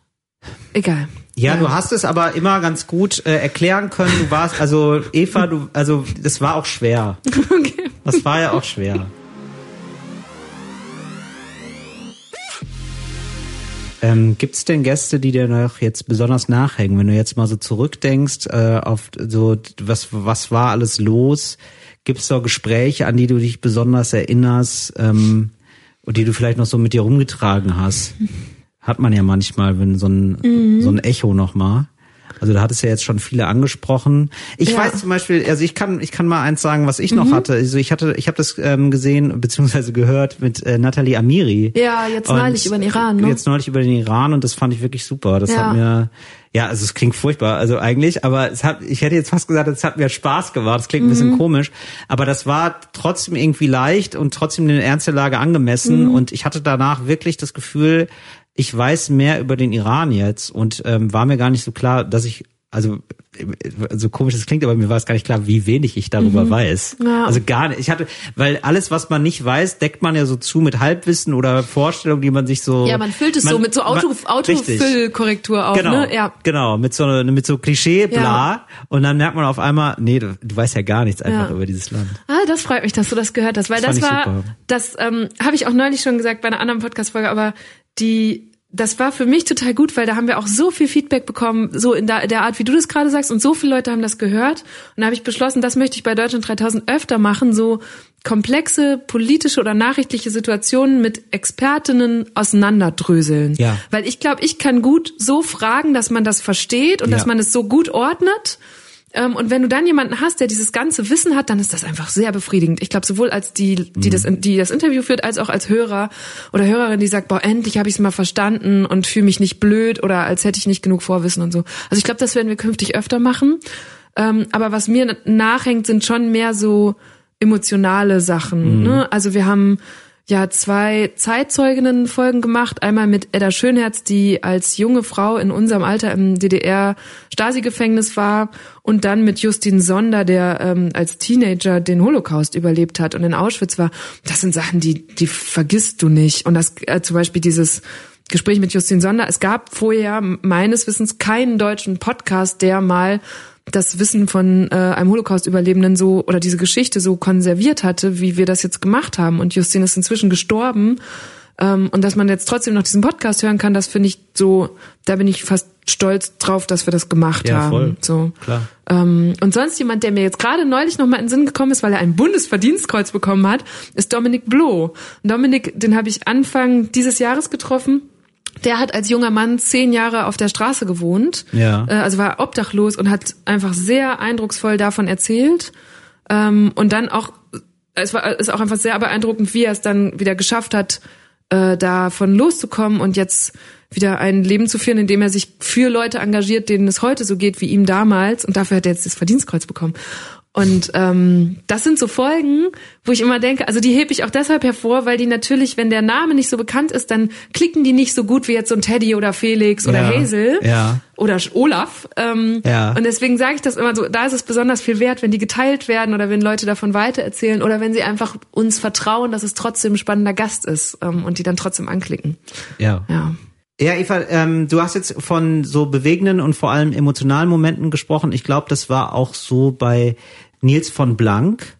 A: Egal.
B: ja, du hast es aber immer ganz gut äh, erklären können. Du warst, also Eva, du, also das war auch schwer.
A: Okay.
B: Das war ja auch schwer. Ähm, Gibt es denn Gäste, die dir noch jetzt besonders nachhängen, wenn du jetzt mal so zurückdenkst äh, auf so was was war alles los? Gibt es da Gespräche, an die du dich besonders erinnerst ähm, und die du vielleicht noch so mit dir rumgetragen hast? Hat man ja manchmal, wenn so ein
A: Mhm.
B: so ein Echo noch mal. Also da hattest du ja jetzt schon viele angesprochen. Ich
A: Ja.
B: weiß zum Beispiel, also ich kann ich kann mal eins sagen, was ich noch
A: Mhm.
B: hatte. Also ich hatte ich habe das ähm, gesehen beziehungsweise gehört mit äh, Nathalie Amiri.
A: Ja, jetzt neulich über den Iran, ne?
B: Jetzt neulich über den Iran und das fand ich wirklich super. Das
A: Ja.
B: hat mir, ja, also es klingt furchtbar, also eigentlich, aber es hat, ich hätte jetzt fast gesagt, es hat mir Spaß gemacht. Das klingt ein bisschen
A: Mhm.
B: komisch, aber das war trotzdem irgendwie leicht und trotzdem Ernst der Lage angemessen
A: Mhm.
B: und ich hatte danach wirklich das Gefühl, ich weiß mehr über den Iran jetzt und ähm, war mir gar nicht so klar, dass ich also so komisch es klingt, aber mir war es gar nicht klar, wie wenig ich darüber
A: Mhm.
B: weiß.
A: Ja.
B: Also gar nicht. Ich hatte, weil alles, was man nicht weiß, deckt man ja so zu mit Halbwissen oder Vorstellungen, die man sich so.
A: Ja, man füllt es so mit so Auto,
B: man-.
A: Autofüllkorrektur auf,
B: Genau,
A: ne? Ja.
B: genau, mit so mit so Klischee bla
A: Ja.
B: und dann merkt man auf einmal, nee, du, du weißt ja gar nichts einfach
A: Ja.
B: über dieses Land.
A: Ah, das freut mich, dass du das gehört hast, weil
B: Das
A: das, war,
B: super.
A: das ähm, habe ich auch neulich schon gesagt bei einer anderen Podcast-Folge, aber die das war für mich total gut, weil da haben wir auch so viel Feedback bekommen, so in der, der Art, wie du das gerade sagst, und so viele Leute haben das gehört. Und da habe ich beschlossen, das möchte ich bei Deutschland 3000 öfter machen, so komplexe politische oder nachrichtliche Situationen mit Expertinnen auseinanderdröseln.
B: Ja.
A: Weil ich glaube, ich kann gut so fragen, dass man das versteht und
B: Ja.
A: dass man es so gut ordnet. Ähm, und wenn du dann jemanden hast, der dieses ganze Wissen hat, dann ist das einfach sehr befriedigend. Ich glaube, sowohl als die, die, das, die das Interview führt, als auch als Hörer oder Hörerin, die sagt, boah, endlich habe ich es mal verstanden und fühle mich nicht blöd oder als hätte ich nicht genug Vorwissen und so. Also ich glaube, das werden wir künftig öfter machen. Ähm, aber was mir nachhängt, sind schon mehr so emotionale Sachen.
B: Mhm.
A: Ne? Also wir haben ja zwei Zeitzeuginnen-Folgen gemacht. Einmal mit Edda Schönherz, die als junge Frau in unserem Alter im DDR-Stasi-Gefängnis war. Und dann mit Justin Sonder, der ähm, als Teenager den Holocaust überlebt hat und in Auschwitz war. Das sind Sachen, die, die vergisst du nicht. Und das äh, zum Beispiel dieses Gespräch mit Justin Sonder. Es gab vorher meines Wissens keinen deutschen Podcast, der mal das Wissen von äh, einem Holocaust-Überlebenden so oder diese Geschichte so konserviert hatte, wie wir das jetzt gemacht haben. Und Justin ist inzwischen gestorben. Ähm, und dass man jetzt trotzdem noch diesen Podcast hören kann, das finde ich so, da bin ich fast stolz drauf, dass wir das gemacht
B: Ja,
A: haben.
B: voll.
A: So.
B: Klar.
A: Ähm, und sonst jemand, der mir jetzt gerade neulich noch mal in den Sinn gekommen ist, weil er ein Bundesverdienstkreuz bekommen hat, ist Dominik Bloh. Dominik, den habe ich Anfang dieses Jahres getroffen. Der hat als junger Mann zehn Jahre auf der Straße gewohnt,
B: Ja.
A: äh, also war obdachlos und hat einfach sehr eindrucksvoll davon erzählt. Ähm, und dann auch, es war ist auch einfach sehr beeindruckend, wie er es dann wieder geschafft hat, äh, davon loszukommen und jetzt wieder ein Leben zu führen, in dem er sich für Leute engagiert, denen es heute so geht wie ihm damals. Und dafür hat er jetzt das Verdienstkreuz bekommen. Und ähm, das sind so Folgen, wo ich immer denke, also die hebe ich auch deshalb hervor, weil die natürlich, wenn der Name nicht so bekannt ist, dann klicken die nicht so gut wie jetzt so ein Teddy oder Felix oder
B: Ja,
A: Hazel
B: ja.
A: oder Olaf. Ähm,
B: Ja.
A: Und deswegen sage ich das immer so, da ist es besonders viel wert, wenn die geteilt werden oder wenn Leute davon weitererzählen oder wenn sie einfach uns vertrauen, dass es trotzdem ein spannender Gast ist ähm, und die dann trotzdem anklicken.
B: Ja.
A: Ja.
B: Ja, Eva, ähm, du hast jetzt von so bewegenden und vor allem emotionalen Momenten gesprochen. Ich glaube, das war auch so bei Nils von Blank.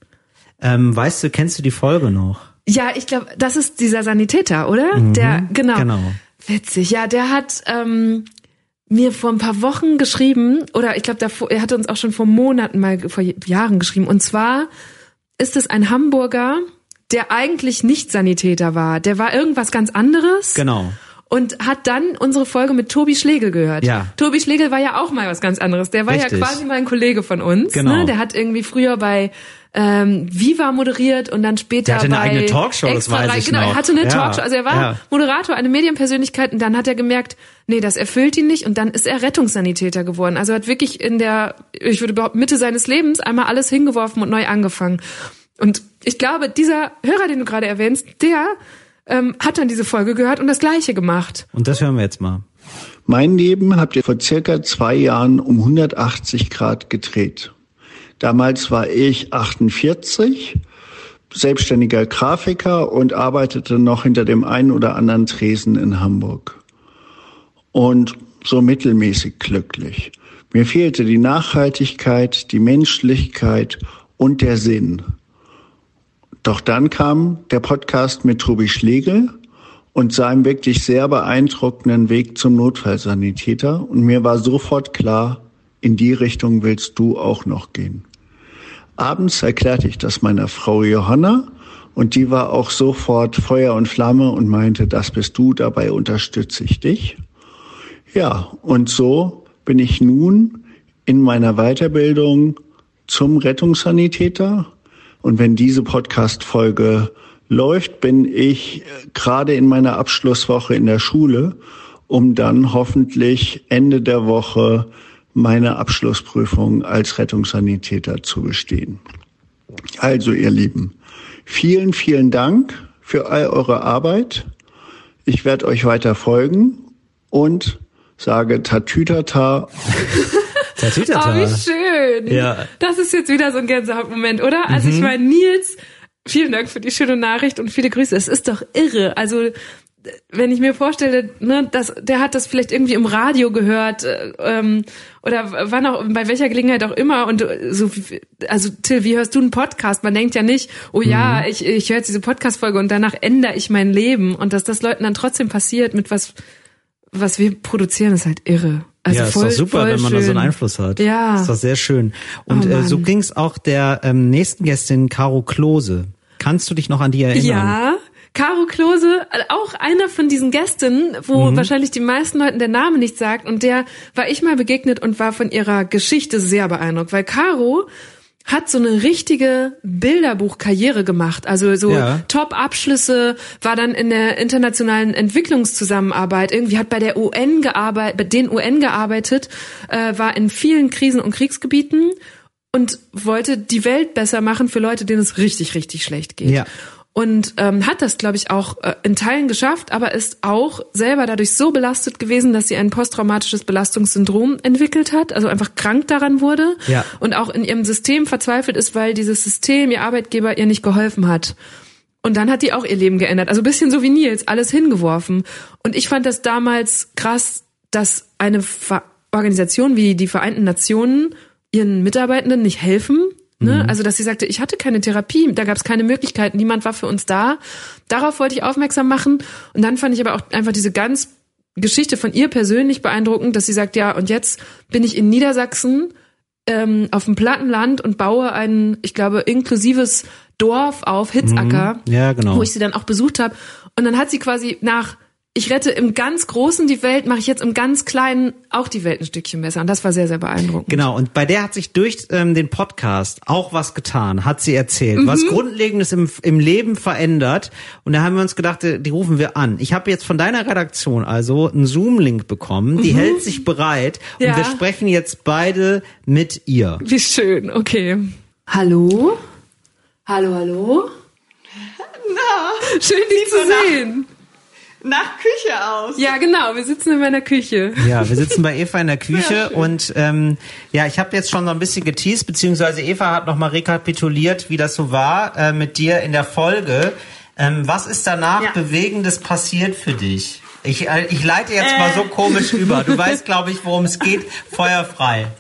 B: Ähm, weißt du, kennst du die Folge noch?
A: Ja, ich glaube, das ist dieser Sanitäter, oder?
B: Mhm,
A: der, genau.
B: genau.
A: Witzig. Ja, der hat ähm, mir vor ein paar Wochen geschrieben, oder ich glaube, er hatte uns auch schon vor Monaten mal, vor Jahren geschrieben. Und zwar ist es ein Hamburger, der eigentlich nicht Sanitäter war. Der war irgendwas ganz anderes.
B: Genau.
A: Und hat dann unsere Folge mit Tobi Schlegel gehört.
B: Ja.
A: Tobi Schlegel war ja auch mal was ganz anderes. Der war
B: Richtig.
A: ja quasi mal ein Kollege von uns.
B: Genau.
A: Ne? Der hat irgendwie früher bei ähm, Viva moderiert und dann später
B: Der hatte eine eigene Talkshow, das weiß ich
A: Genau,
B: noch.
A: er hatte eine
B: Ja,
A: Talkshow. Also er war
B: ja.
A: Moderator, eine Medienpersönlichkeit und dann hat er gemerkt, nee, das erfüllt ihn nicht und dann ist er Rettungssanitäter geworden. Also er hat wirklich in der, ich würde behaupten, Mitte seines Lebens einmal alles hingeworfen und neu angefangen. Und ich glaube, dieser Hörer, den du gerade erwähnst, der ähm, hat dann diese Folge gehört und das Gleiche gemacht.
B: Und das hören wir jetzt mal.
L: Mein Leben habt ihr vor circa zwei Jahren um 180 Grad gedreht. Damals war ich 48, selbstständiger Grafiker und arbeitete noch hinter dem einen oder anderen Tresen in Hamburg. Und so mittelmäßig glücklich. Mir fehlte die Nachhaltigkeit, die Menschlichkeit und der Sinn. Doch dann kam der Podcast mit Tobi Schlegel und seinem wirklich sehr beeindruckenden Weg zum Notfallsanitäter. Und mir war sofort klar, in die Richtung willst du auch noch gehen. Abends erklärte ich das meiner Frau Johanna und die war auch sofort Feuer und Flamme und meinte, das bist du, dabei unterstütze ich dich. Ja, und so bin ich nun in meiner Weiterbildung zum Rettungssanitäter. Und wenn diese Podcast-Folge läuft, bin ich gerade in meiner Abschlusswoche in der Schule, um dann hoffentlich Ende der Woche meine Abschlussprüfung als Rettungssanitäter zu bestehen. Also, ihr Lieben, vielen, vielen Dank für all eure Arbeit. Ich werde euch weiter folgen und sage Tatütata.
A: Oh, wie schön.
B: Ja.
A: Das ist jetzt wieder so ein Gänsehautmoment, oder? Also ich
B: Mhm.
A: meine, Nils, vielen Dank für die schöne Nachricht und viele Grüße. Es ist doch irre. Also wenn ich mir vorstelle, ne, dass der hat das vielleicht irgendwie im Radio gehört äh, ähm, oder wann auch bei welcher Gelegenheit auch immer und äh, so also Till, wie hörst du einen Podcast? Man denkt ja nicht, oh ja, ich ich höre jetzt diese Podcast Folge und danach ändere ich mein Leben und dass das Leuten dann trotzdem passiert mit was was wir produzieren, ist halt irre. Also
B: ja,
A: voll,
B: ist doch super, wenn man
A: schön.
B: da so einen Einfluss hat.
A: Ja.
B: Ist doch sehr schön. Und
A: Oh
B: äh, so ging's auch der ähm, nächsten Gästin, Caro Klose. Kannst du dich noch an die erinnern?
A: Ja, Caro Klose, auch einer von diesen Gästen, wo
B: Mhm.
A: wahrscheinlich die meisten Leuten der Name nicht sagt. Und der war ich mal begegnet und war von ihrer Geschichte sehr beeindruckt, weil Caro hat so eine richtige Bilderbuchkarriere gemacht. Also so
B: Ja.
A: Top-Abschlüsse, war dann in der internationalen Entwicklungszusammenarbeit, irgendwie hat bei der UN gearbeitet, bei den UN gearbeitet, äh, war in vielen Krisen- und Kriegsgebieten und wollte die Welt besser machen für Leute, denen es richtig, richtig schlecht geht.
B: Ja.
A: Und ähm, hat das, glaube ich, auch äh, in Teilen geschafft, aber ist auch selber dadurch so belastet gewesen, dass sie ein posttraumatisches Belastungssyndrom entwickelt hat, also einfach krank daran wurde
B: Ja.
A: und auch in ihrem System verzweifelt ist, weil dieses System, ihr Arbeitgeber, ihr nicht geholfen hat. Und dann hat die auch ihr Leben geändert. Also ein bisschen so wie Nils, alles hingeworfen. Und ich fand das damals krass, dass eine Ver Organisation wie die Vereinten Nationen ihren Mitarbeitenden nicht helfen. Ne?
B: Mhm.
A: Also dass sie sagte, ich hatte keine Therapie, da gab es keine Möglichkeiten, niemand war für uns da. Darauf wollte ich aufmerksam machen. Und dann fand ich aber auch einfach diese ganz Geschichte von ihr persönlich beeindruckend, dass sie sagt, ja, und jetzt bin ich in Niedersachsen ähm, auf dem Plattenland und baue ein, ich glaube, inklusives Dorf auf, Hitzacker,
B: Mhm. Ja, genau.
A: wo ich sie dann auch besucht habe. Und dann hat sie quasi nach, ich rette im ganz Großen die Welt, mache ich jetzt im ganz Kleinen auch die Welt ein Stückchen besser. Und das war sehr, sehr beeindruckend.
B: Genau, und bei der hat sich durch ähm, den Podcast auch was getan, hat sie erzählt.
A: Mhm.
B: Was Grundlegendes im, im Leben verändert. Und da haben wir uns gedacht, äh, die rufen wir an. Ich habe jetzt von deiner Redaktion also einen Zoom-Link bekommen. Die
A: Mhm.
B: hält sich bereit.
A: Ja.
B: Und wir sprechen jetzt beide mit ihr.
A: Wie schön, okay. Hallo? Hallo, hallo?
M: Na,
A: Schön, dich zu sehen.
M: Nach Küche aus.
A: Ja, genau, wir sitzen in meiner Küche.
B: Ja, wir sitzen bei Eva in der Küche und ähm, ja, ich habe jetzt schon so ein bisschen geteased, beziehungsweise Eva hat nochmal rekapituliert, wie das so war äh, mit dir in der Folge. Ähm, was ist danach
M: Ja.
B: Bewegendes passiert für dich? Ich, äh, ich leite jetzt mal
M: Äh.
B: so komisch über. Du weißt, glaube ich, worum es geht. Feuerfrei.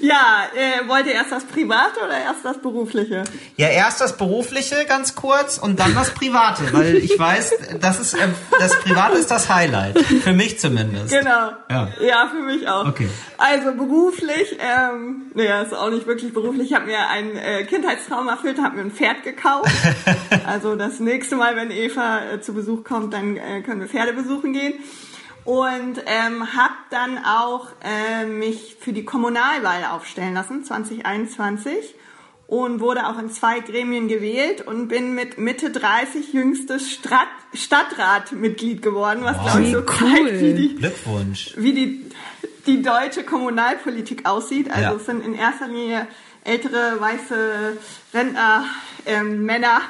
M: Ja, äh, wollt ihr erst das Private oder erst das Berufliche?
B: Ja, erst das Berufliche ganz kurz und dann das Private, weil ich weiß, das ist äh, das Private ist das Highlight. Für mich zumindest.
M: Genau.
B: Ja.
M: Ja, für mich auch.
B: Okay.
M: Also beruflich, ähm, naja, ist auch nicht wirklich beruflich. Ich habe mir einen äh, Kindheitstraum erfüllt, habe mir ein Pferd gekauft. also das nächste Mal, wenn Eva äh, zu Besuch kommt, dann äh, können wir Pferde besuchen gehen. Und ähm, habe dann auch äh, mich für die Kommunalwahl aufstellen lassen, 2021. Und wurde auch in zwei Gremien gewählt und bin mit Mitte 30 jüngstes Strat Stadtratmitglied geworden, was glaube ich so zeigt, wie die
B: Glückwunsch.
M: wie die, die deutsche Kommunalpolitik aussieht. Also
B: Ja.
M: es sind in erster Linie ältere, weiße Rentner, ähm, Männer.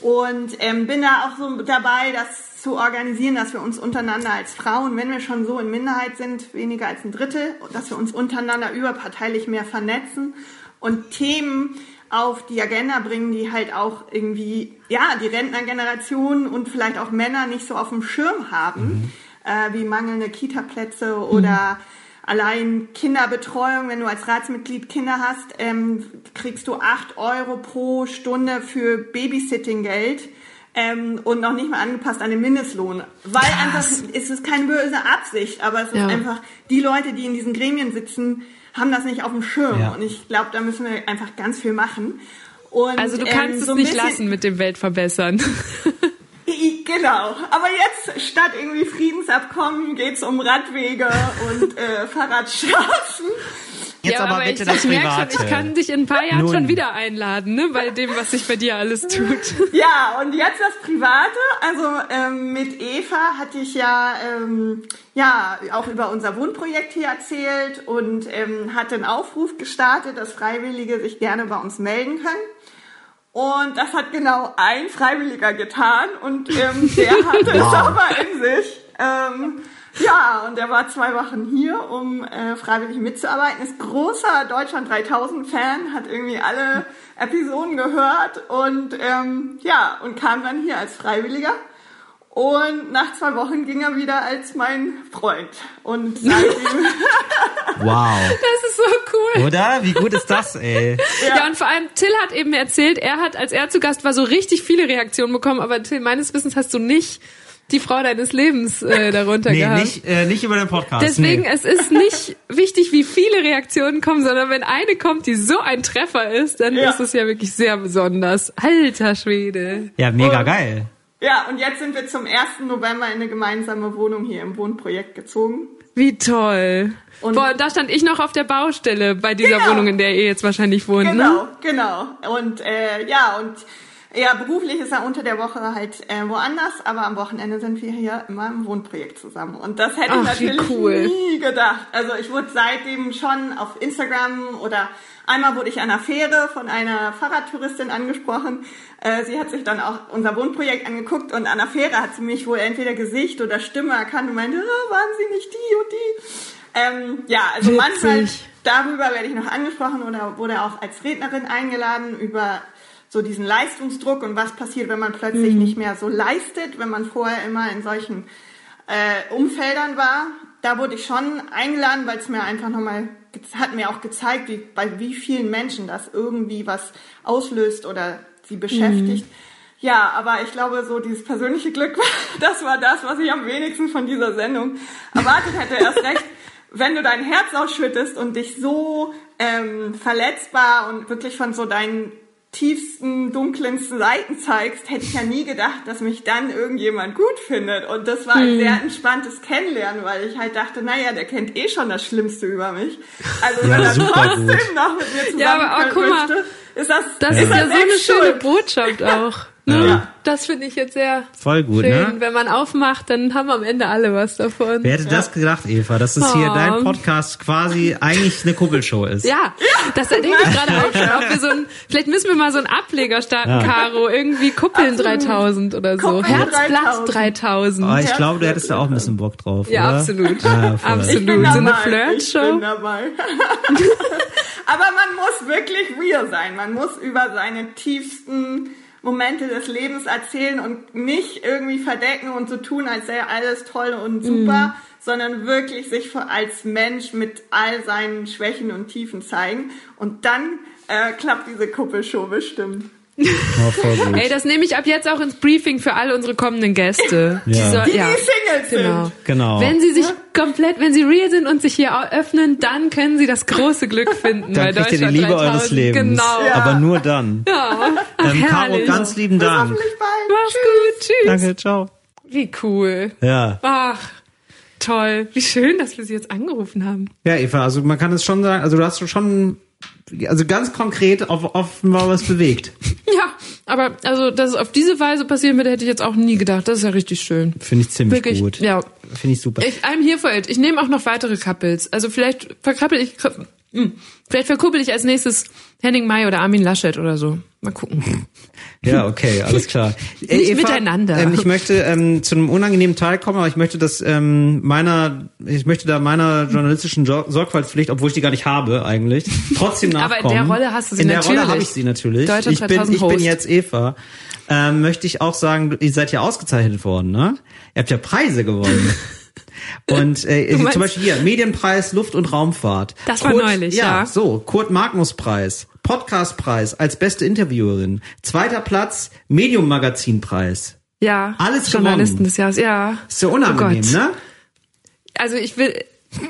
M: Und ähm, bin da auch so dabei, das zu organisieren, dass wir uns untereinander als Frauen, wenn wir schon so in Minderheit sind, weniger als ein Drittel, dass wir uns untereinander überparteilich mehr vernetzen und Themen auf die Agenda bringen, die halt auch irgendwie, ja, die Rentnergeneration und vielleicht auch Männer nicht so auf dem Schirm haben, äh, wie mangelnde Kita-Plätze oder allein Kinderbetreuung. Wenn du als Ratsmitglied Kinder hast, ähm, kriegst du acht Euro pro Stunde für Babysitting-Geld. Ähm, und noch nicht mal angepasst an den Mindestlohn. Weil einfach, es ist keine böse Absicht, aber es ist
A: Ja.
M: einfach, die Leute, die in diesen Gremien sitzen, haben das nicht auf dem Schirm.
B: Ja.
M: Und ich glaube, da müssen wir einfach ganz viel machen. Und,
A: Also du
M: ähm,
A: kannst
M: so
A: es nicht
M: bisschen-
A: lassen mit dem Weltverbessern.
M: Genau. Aber jetzt statt irgendwie Friedensabkommen geht's um Radwege und äh, Fahrradstraßen.
B: Jetzt
A: ja,
B: aber,
A: aber
B: bitte
A: ich,
B: das
A: ich merke
B: Private.
A: schon, ich kann dich in ein paar Jahren
B: Nun.
A: schon wieder einladen, ne, bei dem, was sich bei dir alles tut.
M: Ja, und jetzt das Private. Also ähm, mit Eva hatte ich ja, ähm, ja auch über unser Wohnprojekt hier erzählt und ähm, hatte einen Aufruf gestartet, dass Freiwillige sich gerne bei uns melden können. Und das hat genau ein Freiwilliger getan und ähm, der hatte es aber in sich. Ähm, ja, und er war zwei Wochen hier, um äh, freiwillig mitzuarbeiten. Ist großer Deutschland 3000 Fan, hat irgendwie alle Episoden gehört und ähm, ja und kam dann hier als Freiwilliger. Und nach zwei Wochen ging er wieder als mein Freund. Und seitdem
B: Wow.
A: Das ist so cool.
B: Oder? Wie gut ist das, ey?
A: Ja. und vor allem Till hat eben erzählt, er hat, als er zu Gast war, so richtig viele Reaktionen bekommen, aber Till, meines Wissens hast du nicht die Frau deines Lebens äh, darunter
B: Nee,
A: gehabt.
B: nicht, äh, nicht über den Podcast.
A: Deswegen,
B: nee.
A: es ist nicht wichtig, wie viele Reaktionen kommen, sondern wenn eine kommt, die so ein Treffer ist, dann
M: Ja.
A: ist es ja wirklich sehr besonders. Alter Schwede.
B: Ja, mega
M: Und-
B: geil.
M: Ja, und jetzt sind wir zum 1. November in eine gemeinsame Wohnung hier im Wohnprojekt gezogen.
A: Wie toll.
M: Und-
A: Boah, da stand ich noch auf der Baustelle bei dieser
M: Genau.
A: Wohnung, in der ihr jetzt wahrscheinlich wohnt,
M: Genau,
A: ne?
M: genau. Und äh, ja, und ja, beruflich ist er unter der Woche halt äh, woanders, aber am Wochenende sind wir hier immer im Wohnprojekt zusammen. Und das hätte
A: Ach,
M: ich natürlich
A: cool.
M: nie gedacht. Also ich wurde seitdem schon auf Instagram oder einmal wurde ich an einer Fähre von einer Fahrradtouristin angesprochen. Äh, sie hat sich dann auch unser Wohnprojekt angeguckt und an der Fähre hat sie mich wohl entweder Gesicht oder Stimme erkannt und meinte, ah, waren Sie nicht die und die? Ähm, ja, also
A: Witzig.
M: manchmal darüber werde ich noch angesprochen oder wurde auch als Rednerin eingeladen über so diesen Leistungsdruck und was passiert, wenn man plötzlich
A: Mhm.
M: nicht mehr so leistet, wenn man vorher immer in solchen äh, Umfeldern war. Da wurde ich schon eingeladen, weil es mir einfach nochmal hat mir auch gezeigt, wie, bei wie vielen Menschen das irgendwie was auslöst oder sie beschäftigt. Ja, aber ich glaube, so dieses persönliche Glück, das war das, was ich am wenigsten von dieser Sendung erwartet hätte. Erst recht, wenn du dein Herz ausschüttest und dich so ähm, verletzbar und wirklich von so deinen tiefsten, dunklensten Seiten zeigst, hätte ich ja nie gedacht, dass mich dann irgendjemand gut findet. Und das war ein
A: Hm.
M: sehr entspanntes Kennenlernen, weil ich halt dachte, naja, der kennt eh schon das Schlimmste über mich. Also
B: Ja,
M: wenn er trotzdem
B: gut.
M: noch mit mir zusammen
A: Ja, aber mal,
M: möchte, ist das,
A: Das
M: ist
A: ist ja so eine schöne. Botschaft auch. Ne?
B: Ja.
A: Das finde ich jetzt sehr
B: Voll gut,
A: schön.
B: ne?
A: Wenn man aufmacht, dann haben am Ende alle was davon.
B: Wer hätte das gedacht, Eva, dass es hier
A: Oh.
B: dein Podcast quasi eigentlich eine Kuppelshow ist?
A: Ja, das denke ich gerade auch schon. Ob wir so ein, vielleicht müssen wir mal so einen Ableger starten,
B: Ja.
A: Caro. Irgendwie Kuppeln
M: Absolut.
A: 3000 oder so.
M: Kuppeln
A: Herzplatz 3000.
B: Oh, ich glaube, du hättest da auch ein bisschen Bock drauf,
A: Ja,
B: oder?
A: absolut.
B: Ja.
A: Absolut.
M: Ich bin
A: So eine Flirtshow.
M: Aber man muss wirklich real sein. Man muss über seine tiefsten Momente des Lebens erzählen und nicht irgendwie verdecken und so tun, als sei alles toll und super, sondern wirklich sich als Mensch mit all seinen Schwächen und Tiefen zeigen. Und dann äh, klappt diese Kuppelshow bestimmt.
B: Voll gut.
A: Ey, das nehme ich ab jetzt auch ins Briefing für alle unsere kommenden Gäste.
B: Ja.
M: Die, die Singles
A: genau.
M: sind.
B: Genau.
A: Wenn sie sich komplett, wenn sie real sind und sich hier öffnen, dann können sie das große Glück finden bei
B: Dann kriegt ihr die Liebe
A: 3000.
B: eures Lebens.
A: Genau.
M: Ja.
B: Aber nur dann.
A: Ja. Ach,
B: Ähm, Caro, ganz lieben Dank.
A: Mach's gut. Tschüss.
B: Danke, ciao.
A: Wie cool.
B: Ja.
A: Ach, toll. Wie schön, dass wir sie jetzt angerufen haben.
B: Ja, Eva, also man kann es schon sagen, also du hast schon, also ganz konkret auf, offenbar was bewegt.
A: Aber also, dass es auf diese Weise passieren würde, hätte ich jetzt auch nie gedacht. Das ist ja richtig schön.
B: Finde ich ziemlich
A: Wirklich,
B: gut.
A: ja.
B: Finde ich super.
A: Ich, I'm here for it. Ich nehme auch noch weitere Couples. Also vielleicht verkappel ich, hm, vielleicht verkuppel ich als nächstes Henning May oder Armin Laschet oder so. Mal gucken.
B: Ja, okay, alles klar. Äh,
A: Nicht miteinander.
B: Ähm, ich möchte ähm, zu einem unangenehmen Teil kommen, aber ich möchte das ähm, meiner, ich möchte da meiner journalistischen Sor- Sorgfaltspflicht, obwohl ich die gar nicht habe eigentlich, trotzdem
A: Aber
B: nachkommen.
A: in der Rolle hast du sie
B: In der
A: natürlich.
B: Rolle habe ich sie natürlich. Ich bin,
A: 3000
B: ich bin jetzt Eva. Ähm, möchte ich auch sagen, ihr seid ja ausgezeichnet worden, ne? Ihr habt ja Preise gewonnen. Und äh, zum Beispiel hier, Medienpreis Luft- und Raumfahrt.
A: Das war
B: Kurt,
A: neulich,
B: ja.
A: ja.
B: So, Kurt Magnus Preis, Podcastpreis als beste Interviewerin, zweiter Platz Medium-Magazin-Preis.
A: Ja.
B: Alles
A: Journalisten
B: gewonnen.
A: des Jahres, ja.
B: Ist ja unangenehm,
A: Oh
B: ne?
A: Also ich will.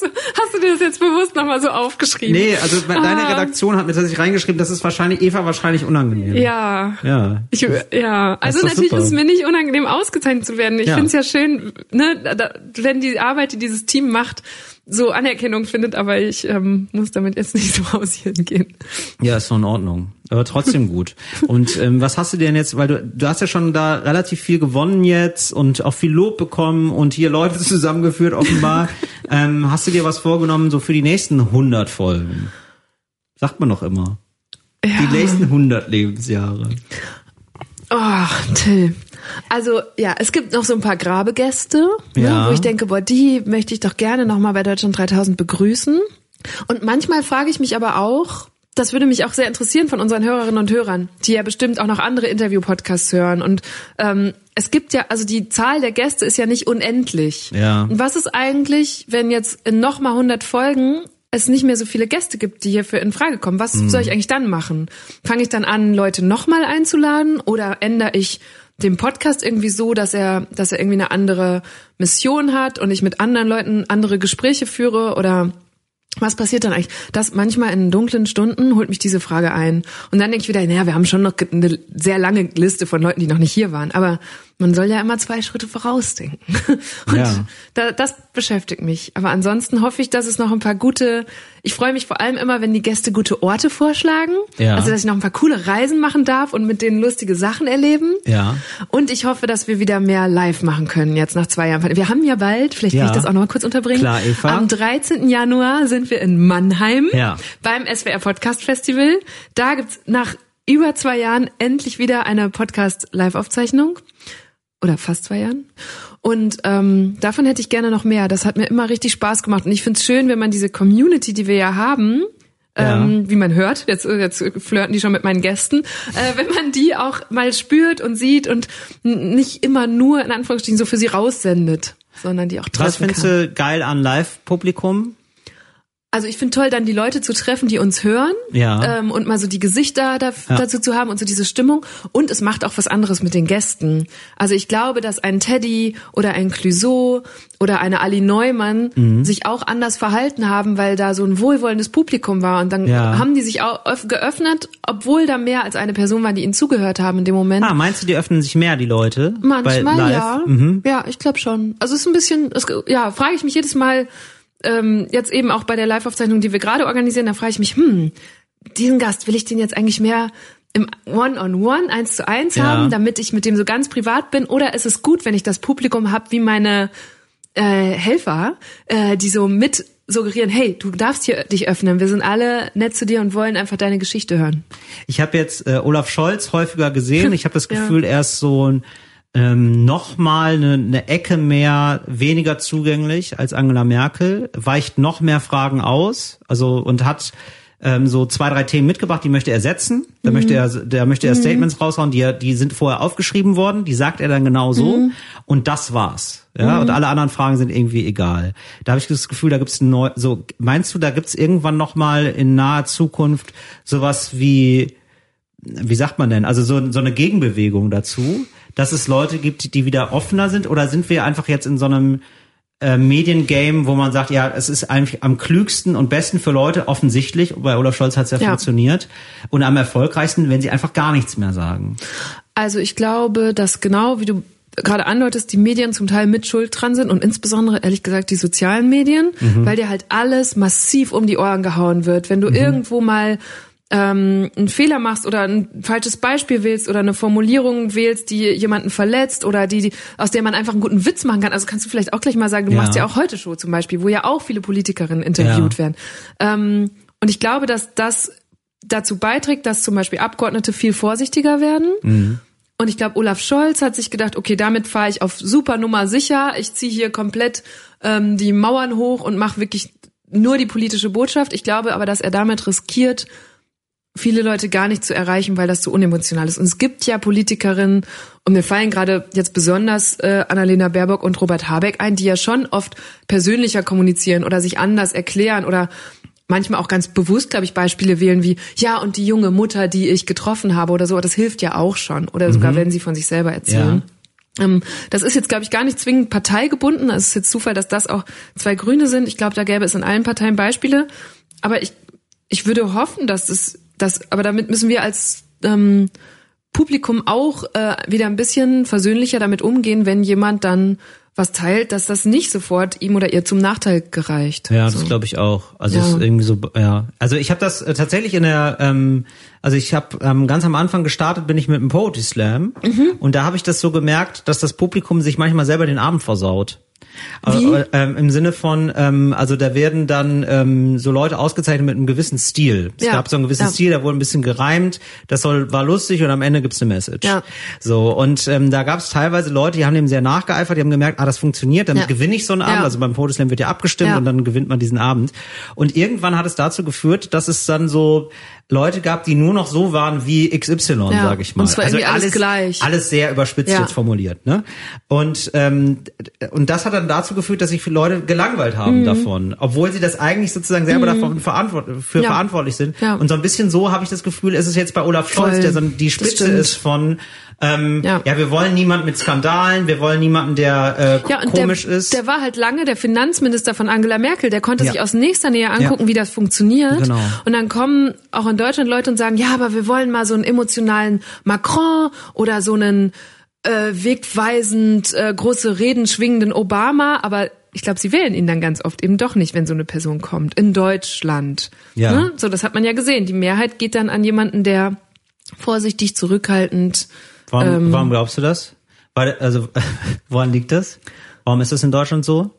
A: So, hast du dir das jetzt bewusst nochmal so aufgeschrieben?
B: Nee, also deine
A: Ah.
B: Redaktion hat mir tatsächlich reingeschrieben, das ist wahrscheinlich Eva wahrscheinlich unangenehm.
A: Ja.
B: Ja.
A: Ich, ja, also
B: ist
A: natürlich
B: super.
A: ist es mir nicht unangenehm ausgezeichnet zu werden. Ich
B: Ja.
A: finde es ja schön, ne, da, wenn die Arbeit, die dieses Team macht, so Anerkennung findet, aber ich ähm, muss damit jetzt nicht so hausieren gehen.
B: Ja, ist doch in Ordnung. Aber trotzdem gut. Und ähm, was hast du denn jetzt, weil du, du hast ja schon da relativ viel gewonnen jetzt und auch viel Lob bekommen und hier Leute zusammengeführt offenbar. ähm, hast du dir was vorgenommen so für die nächsten 100 Folgen? Sagt man doch immer. Die nächsten 100 Lebensjahre.
A: Oh, Till. Also ja, es gibt noch so ein paar Grabegäste,
B: Ja.
A: ne, wo ich denke, boah, die möchte ich doch gerne nochmal bei Deutschland 3000 begrüßen. Und manchmal frage ich mich aber auch, das würde mich auch sehr interessieren von unseren Hörerinnen und Hörern, die ja bestimmt auch noch andere Interview-Podcasts hören. Und ähm, es gibt ja, also die Zahl der Gäste ist ja nicht unendlich.
B: Ja.
A: Und was ist eigentlich, wenn jetzt in nochmal 100 Folgen es nicht mehr so viele Gäste gibt, die hierfür in Frage kommen. Was
B: Mhm.
A: soll ich eigentlich dann machen? Fange ich dann an, Leute nochmal einzuladen oder ändere ich den Podcast irgendwie so, dass er, dass er irgendwie eine andere Mission hat und ich mit anderen Leuten andere Gespräche führe oder was passiert dann eigentlich? Das manchmal in dunklen Stunden holt mich diese Frage ein. Und dann denke ich wieder, naja, wir haben schon noch eine sehr lange Liste von Leuten, die noch nicht hier waren. Aber man soll ja immer zwei Schritte vorausdenken. Und
B: Ja.
A: da, das beschäftigt mich. Aber ansonsten hoffe ich, dass es noch ein paar gute, ich freue mich vor allem immer, wenn die Gäste gute Orte vorschlagen.
B: Ja.
A: Also, dass ich noch ein paar coole Reisen machen darf und mit denen lustige Sachen erleben.
B: Ja.
A: Und ich hoffe, dass wir wieder mehr live machen können, jetzt nach zwei Jahren. Wir haben ja bald, vielleicht
B: Ja.
A: kann ich das auch noch mal kurz unterbringen.
B: Klar, Eva.
A: Am 13. Januar sind wir in Mannheim
B: Ja.
A: beim SWR Podcast Festival. Da gibt's nach über zwei Jahren endlich wieder eine Podcast-Live-Aufzeichnung. Oder fast zwei Jahren. Und ähm, davon hätte ich gerne noch mehr. Das hat mir immer richtig Spaß gemacht. Und ich finde es schön, wenn man diese Community, die wir ja haben,
B: Ja.
A: ähm, wie man hört, jetzt, jetzt flirten die schon mit meinen Gästen, äh, wenn man die auch mal spürt und sieht und nicht immer nur in Anführungsstrichen so für sie raussendet, sondern die auch treffen
B: Was findest
A: kann.
B: du geil an Live-Publikum?
A: Also ich finde toll, dann die Leute zu treffen, die uns hören
B: Ja.
A: ähm, und mal so die Gesichter da,
B: Ja.
A: dazu zu haben und so diese Stimmung. Und es macht auch was anderes mit den Gästen. Also ich glaube, dass ein Teddy oder ein Clouseau oder eine Ali Neumann
B: Mhm.
A: sich auch anders verhalten haben, weil da so ein wohlwollendes Publikum war. Und dann
B: Ja.
A: haben die sich auch öff- geöffnet, obwohl da mehr als eine Person war, die ihnen zugehört haben in dem Moment.
B: Ah, meinst du, die öffnen sich mehr, die Leute?
A: Manchmal ja.
B: Mhm.
A: Ja, ich glaube schon. Also es ist ein bisschen, es, ja, frage ich mich jedes Mal, ähm, jetzt eben auch bei der Live-Aufzeichnung, die wir gerade organisieren, da frage ich mich, hm, diesen Gast, will ich den jetzt eigentlich mehr im One-on-One, eins zu eins
B: Ja.
A: haben, damit ich mit dem so ganz privat bin? Oder ist es gut, wenn ich das Publikum habe wie meine äh, Helfer, äh, die so mit suggerieren, hey, du darfst hier dich öffnen, wir sind alle nett zu dir und wollen einfach deine Geschichte hören.
B: Ich habe jetzt äh, Olaf Scholz häufiger gesehen. Ich habe das
A: Ja.
B: Gefühl, er ist so ein ähm, noch mal eine, eine Ecke mehr weniger zugänglich als Angela Merkel, weicht noch mehr Fragen aus, also und hat ähm, so zwei drei Themen mitgebracht, die möchte er setzen. Da
A: Mhm.
B: möchte er, da möchte er
A: Mhm.
B: Statements raushauen, die er, die sind vorher aufgeschrieben worden, die sagt er dann genau so
A: Mhm.
B: und das war's. Ja,
A: Mhm.
B: und alle anderen Fragen sind irgendwie egal. Da habe ich das Gefühl, da gibt's neu, so meinst du, da gibt's irgendwann noch mal in naher Zukunft sowas wie wie sagt man denn, also so, so eine Gegenbewegung dazu, dass es Leute gibt, die wieder offener sind oder sind wir einfach jetzt in so einem äh, Mediengame, wo man sagt, ja, es ist eigentlich am klügsten und besten für Leute offensichtlich, bei Olaf Scholz hat es ja,
A: Ja.
B: funktioniert, und am erfolgreichsten, wenn sie einfach gar nichts mehr sagen.
A: Also ich glaube, dass genau wie du gerade andeutest, die Medien zum Teil mit Schuld dran sind und insbesondere ehrlich gesagt die sozialen Medien,
B: Mhm.
A: weil dir halt alles massiv um die Ohren gehauen wird. Wenn du
B: Mhm.
A: irgendwo mal ähm, einen Fehler machst oder ein falsches Beispiel wählst oder eine Formulierung wählst, die jemanden verletzt oder die, die aus der man einfach einen guten Witz machen kann. Also kannst du vielleicht auch gleich mal sagen, du
B: Ja.
A: machst ja auch heute Show zum Beispiel, wo ja auch viele Politikerinnen interviewt
B: Ja.
A: werden. Ähm, und ich glaube, dass das dazu beiträgt, dass zum Beispiel Abgeordnete viel vorsichtiger werden.
B: Mhm.
A: Und ich glaube, Olaf Scholz hat sich gedacht, okay, damit fahre ich auf super Nummer sicher. Ich ziehe hier komplett ähm, die Mauern hoch und mache wirklich nur die politische Botschaft. Ich glaube aber, dass er damit riskiert, viele Leute gar nicht zu erreichen, weil das so unemotional ist. Und es gibt ja Politikerinnen, und mir fallen gerade jetzt besonders äh, Annalena Baerbock und Robert Habeck ein, die ja schon oft persönlicher kommunizieren oder sich anders erklären oder manchmal auch ganz bewusst, glaube ich, Beispiele wählen wie, ja, und die junge Mutter, die ich getroffen habe oder so, das hilft ja auch schon. Oder sogar,
B: Mhm.
A: wenn sie von sich selber erzählen. Ähm, das ist jetzt, glaube ich, gar nicht zwingend parteigebunden. Es ist jetzt Zufall, dass das auch zwei Grüne sind. Ich glaube, da gäbe es in allen Parteien Beispiele. Aber ich, ich würde hoffen, dass es, dass, aber damit müssen wir als ähm, Publikum auch äh, wieder ein bisschen versöhnlicher damit umgehen, wenn jemand dann was teilt, dass das nicht sofort ihm oder ihr zum Nachteil gereicht.
B: Ja,
A: so.
B: das glaube ich auch. Also
A: Ja.
B: es ist irgendwie so, ja. Also ich habe das äh, tatsächlich in der, ähm, also ich habe ähm, ganz am Anfang gestartet, bin ich mit dem Poetry Slam
A: Mhm.
B: und da habe ich das so gemerkt, dass das Publikum sich manchmal selber den Abend versaut.
A: Wie?
B: Aber, ähm, Im Sinne von, ähm, also da werden dann ähm, so Leute ausgezeichnet mit einem gewissen Stil. Es
A: Ja,
B: gab so einen gewissen
A: ja.
B: Stil, da wurde ein bisschen gereimt, das soll, war lustig und am Ende gibt's eine Message.
A: Ja.
B: So, und ähm, da gab es teilweise Leute, die haben dem sehr nachgeeifert, die haben gemerkt, ah, das funktioniert, damit
A: Ja.
B: gewinne ich so einen Abend. Also beim Photoslам wird ja abgestimmt und dann gewinnt man diesen Abend. Und irgendwann hat es dazu geführt, dass es dann so Leute gab, die nur noch so waren wie XY,
A: Ja.
B: sage ich mal.
A: Und zwar irgendwie alles gleich.
B: Alles sehr überspitzt jetzt formuliert. Ne? Und, ähm, und das hat hat dann dazu geführt, dass sich viele Leute gelangweilt haben
A: Mhm.
B: davon, obwohl sie das eigentlich sozusagen selber
A: Mhm.
B: davon verantwort für
A: Ja.
B: verantwortlich sind.
A: Ja.
B: Und so ein bisschen so habe ich das Gefühl, ist es jetzt bei Olaf Scholz,
A: Voll.
B: der so die Spitze ist von ähm, ja.
A: Ja.
B: wir wollen niemanden mit Skandalen, wir wollen niemanden, der äh,
A: Ja,
B: komisch
A: der,
B: ist.
A: der war halt lange der Finanzminister von Angela Merkel. Der konnte
B: Ja.
A: sich aus nächster Nähe angucken, wie das funktioniert.
B: Genau.
A: Und dann kommen auch in Deutschland Leute und sagen, ja, aber wir wollen mal so einen emotionalen Macron oder so einen äh, wegweisend äh, große Reden schwingenden Obama. Aber ich glaube, sie wählen ihn dann ganz oft eben doch nicht, wenn so eine Person kommt. In Deutschland.
B: Ja.
A: Ne? So, das hat man ja gesehen. Die Mehrheit geht dann an jemanden, der vorsichtig, zurückhaltend.
B: Warum,
A: ähm,
B: warum glaubst du das? Weil, also, woran liegt das? Warum ist das in Deutschland so?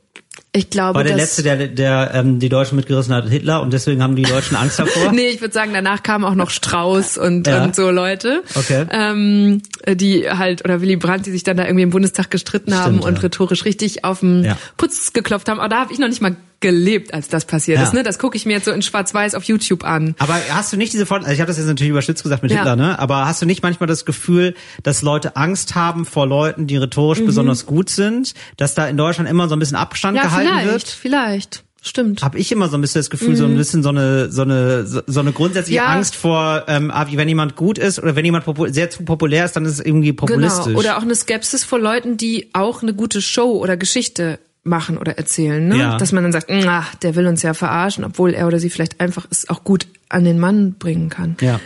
A: Ich glaube,
B: War der letzte, der, der ähm, die Deutschen mitgerissen hat, Hitler und deswegen haben die Deutschen Angst davor?
A: nee, ich würde sagen, danach kamen auch noch Strauß und,
B: Ja.
A: und so Leute.
B: Okay.
A: Ähm, die halt, oder Willy Brandt, die sich dann da irgendwie im Bundestag gestritten haben
B: Stimmt,
A: und
B: ja.
A: rhetorisch richtig auf den
B: Ja.
A: Putz geklopft haben. Aber da habe ich noch nicht mal gelebt, als das passiert
B: Ja.
A: ist. Ne? Das gucke ich mir jetzt so in Schwarz-Weiß auf YouTube an.
B: Aber hast du nicht diese Vor also ich habe das jetzt natürlich überspitzt gesagt mit
A: Ja.
B: Hitler, ne? Aber hast du nicht manchmal das Gefühl, dass Leute Angst haben vor Leuten, die rhetorisch
A: Mhm.
B: besonders gut sind, dass da in Deutschland immer so ein bisschen Abstand
A: Ja,
B: gehalten
A: vielleicht,
B: wird?
A: vielleicht. Stimmt.
B: Habe ich immer so ein bisschen das Gefühl,
A: Mhm.
B: so ein bisschen so eine so eine so eine grundsätzliche
A: Ja.
B: Angst vor, ähm, ah, wie wenn jemand gut ist oder wenn jemand sehr zu populär ist, dann ist es irgendwie populistisch.
A: Genau. Oder auch eine Skepsis vor Leuten, die auch eine gute Show oder Geschichte machen oder erzählen, ne?
B: Ja.
A: Dass man dann sagt, ach, der will uns ja verarschen, obwohl er oder sie vielleicht einfach es auch gut an den Mann bringen kann.
B: Ja.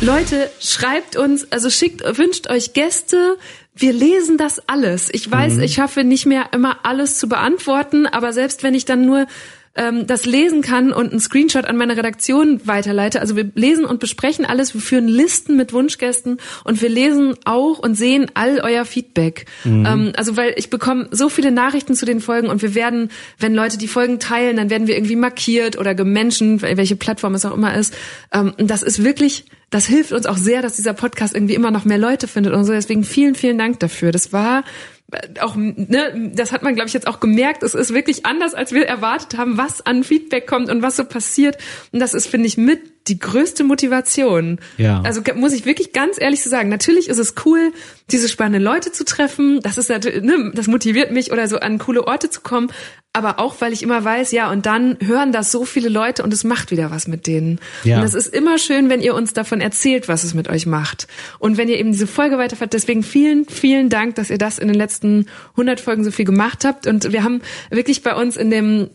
A: Leute, schreibt uns, also schickt, wünscht euch Gäste. Wir lesen das alles. Ich weiß,
N: Mhm.
A: ich schaffe nicht mehr immer alles zu beantworten, aber selbst wenn ich dann nur ähm, das lesen kann und einen Screenshot an meine Redaktion weiterleite, also wir lesen und besprechen alles, wir führen Listen mit Wunschgästen und wir lesen auch und sehen all euer Feedback.
N: Mhm.
A: Ähm, also weil ich bekomme so viele Nachrichten zu den Folgen und wir werden, wenn Leute die Folgen teilen, dann werden wir irgendwie markiert oder gemenschen, welche Plattform es auch immer ist. Ähm, und das ist wirklich, das hilft uns auch sehr, dass dieser Podcast irgendwie immer noch mehr Leute findet und so. Deswegen vielen, vielen Dank dafür. Das war äh, auch, ne, das hat man, glaube ich, jetzt auch gemerkt. Es ist wirklich anders, als wir erwartet haben, was an Feedback kommt und was so passiert. Und das ist, finde ich, mit die größte Motivation.
B: Ja.
A: Also muss ich wirklich ganz ehrlich so sagen. Natürlich ist es cool, diese spannenden Leute zu treffen. Das ist natürlich, ne, das motiviert mich oder so an coole Orte zu kommen. Aber auch, weil ich immer weiß, ja, und dann hören das so viele Leute und es macht wieder was mit denen.
B: Ja.
A: Und das ist immer schön, wenn ihr uns davon erzählt, was es mit euch macht. Und wenn ihr eben diese Folge weiterfahrt. Deswegen vielen, vielen Dank, dass ihr das in den letzten 100 Folgen so viel gemacht habt. Und wir haben wirklich bei uns in dem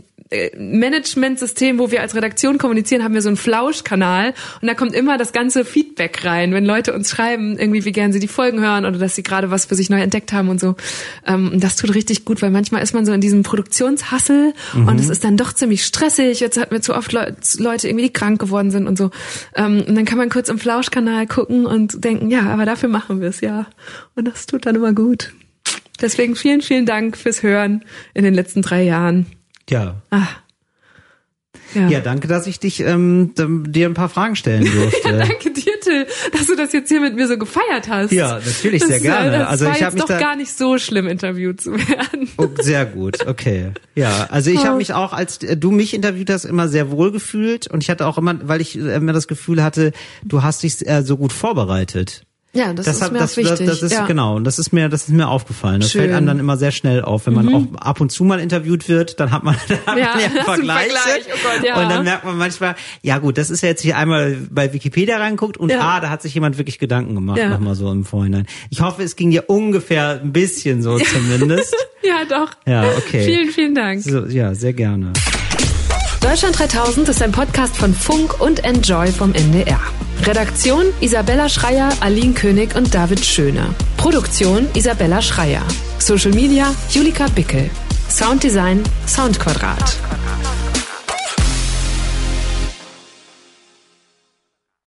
A: Management-System, wo wir als Redaktion kommunizieren, haben wir so einen Flauschkanal und da kommt immer das ganze Feedback rein, wenn Leute uns schreiben, irgendwie wie gern sie die Folgen hören oder dass sie gerade was für sich neu entdeckt haben und so. Ähm, und das tut richtig gut, weil manchmal ist man so in diesem Produktionshassel
N: Mhm.
A: und es ist dann doch ziemlich stressig. Jetzt hatten wir zu oft Leu Leute irgendwie, die krank geworden sind und so. Ähm, und dann kann man kurz im Flauschkanal gucken und denken, ja, aber dafür machen wir es ja. Und das tut dann immer gut. Deswegen vielen, vielen Dank fürs Hören in den letzten drei Jahren.
B: Ja.
A: Ah. Ja.
B: Ja, danke, dass ich dich ähm, dir ein paar Fragen stellen durfte.
A: Ja, danke dir, Till, dass du das jetzt hier mit mir so gefeiert hast.
B: Ja, natürlich,
A: das,
B: sehr gerne.
A: Das
B: Also
A: war
B: ich hab
A: jetzt
B: mich
A: doch gar nicht so schlimm, interviewt zu werden.
B: Oh, sehr gut, okay. Ja, also ich
A: Oh.
B: habe mich auch, als du mich interviewt hast, immer sehr wohl gefühlt und ich hatte auch immer, weil ich äh, immer das Gefühl hatte, du hast dich äh, so gut vorbereitet.
A: Ja, das, ist
B: hat-
A: mir
B: das,
A: auch wichtig.
B: Das, das ist
A: ja.
B: genau, und das ist mir, das ist mir aufgefallen. Das
A: Schön.
B: fällt einem dann immer sehr schnell auf, wenn man
A: Mhm.
B: auch ab und zu mal interviewt wird, dann hat man, dann hat
A: Ja,
B: man ja
A: einen
B: Vergleiche.
A: Vergleich, oh Gott, ja.
B: Und dann merkt man manchmal, ja gut, das ist ja jetzt hier einmal bei Wikipedia reinguckt und
A: Ja.
B: ah, da hat sich jemand wirklich Gedanken gemacht,
A: Ja.
B: nochmal so im Vorhinein. Ich hoffe, es ging dir ungefähr ein bisschen so zumindest.
A: Ja, doch.
B: Ja, okay.
A: Vielen, vielen Dank.
B: So, ja, sehr gerne.
A: Deutschland 3000 ist ein Podcast von Funk und Enjoy vom NDR. Redaktion Isabella Schreier, Aline König und David Schöne. Produktion Isabella Schreier. Social Media Julika Bickel. Sounddesign Soundquadrat.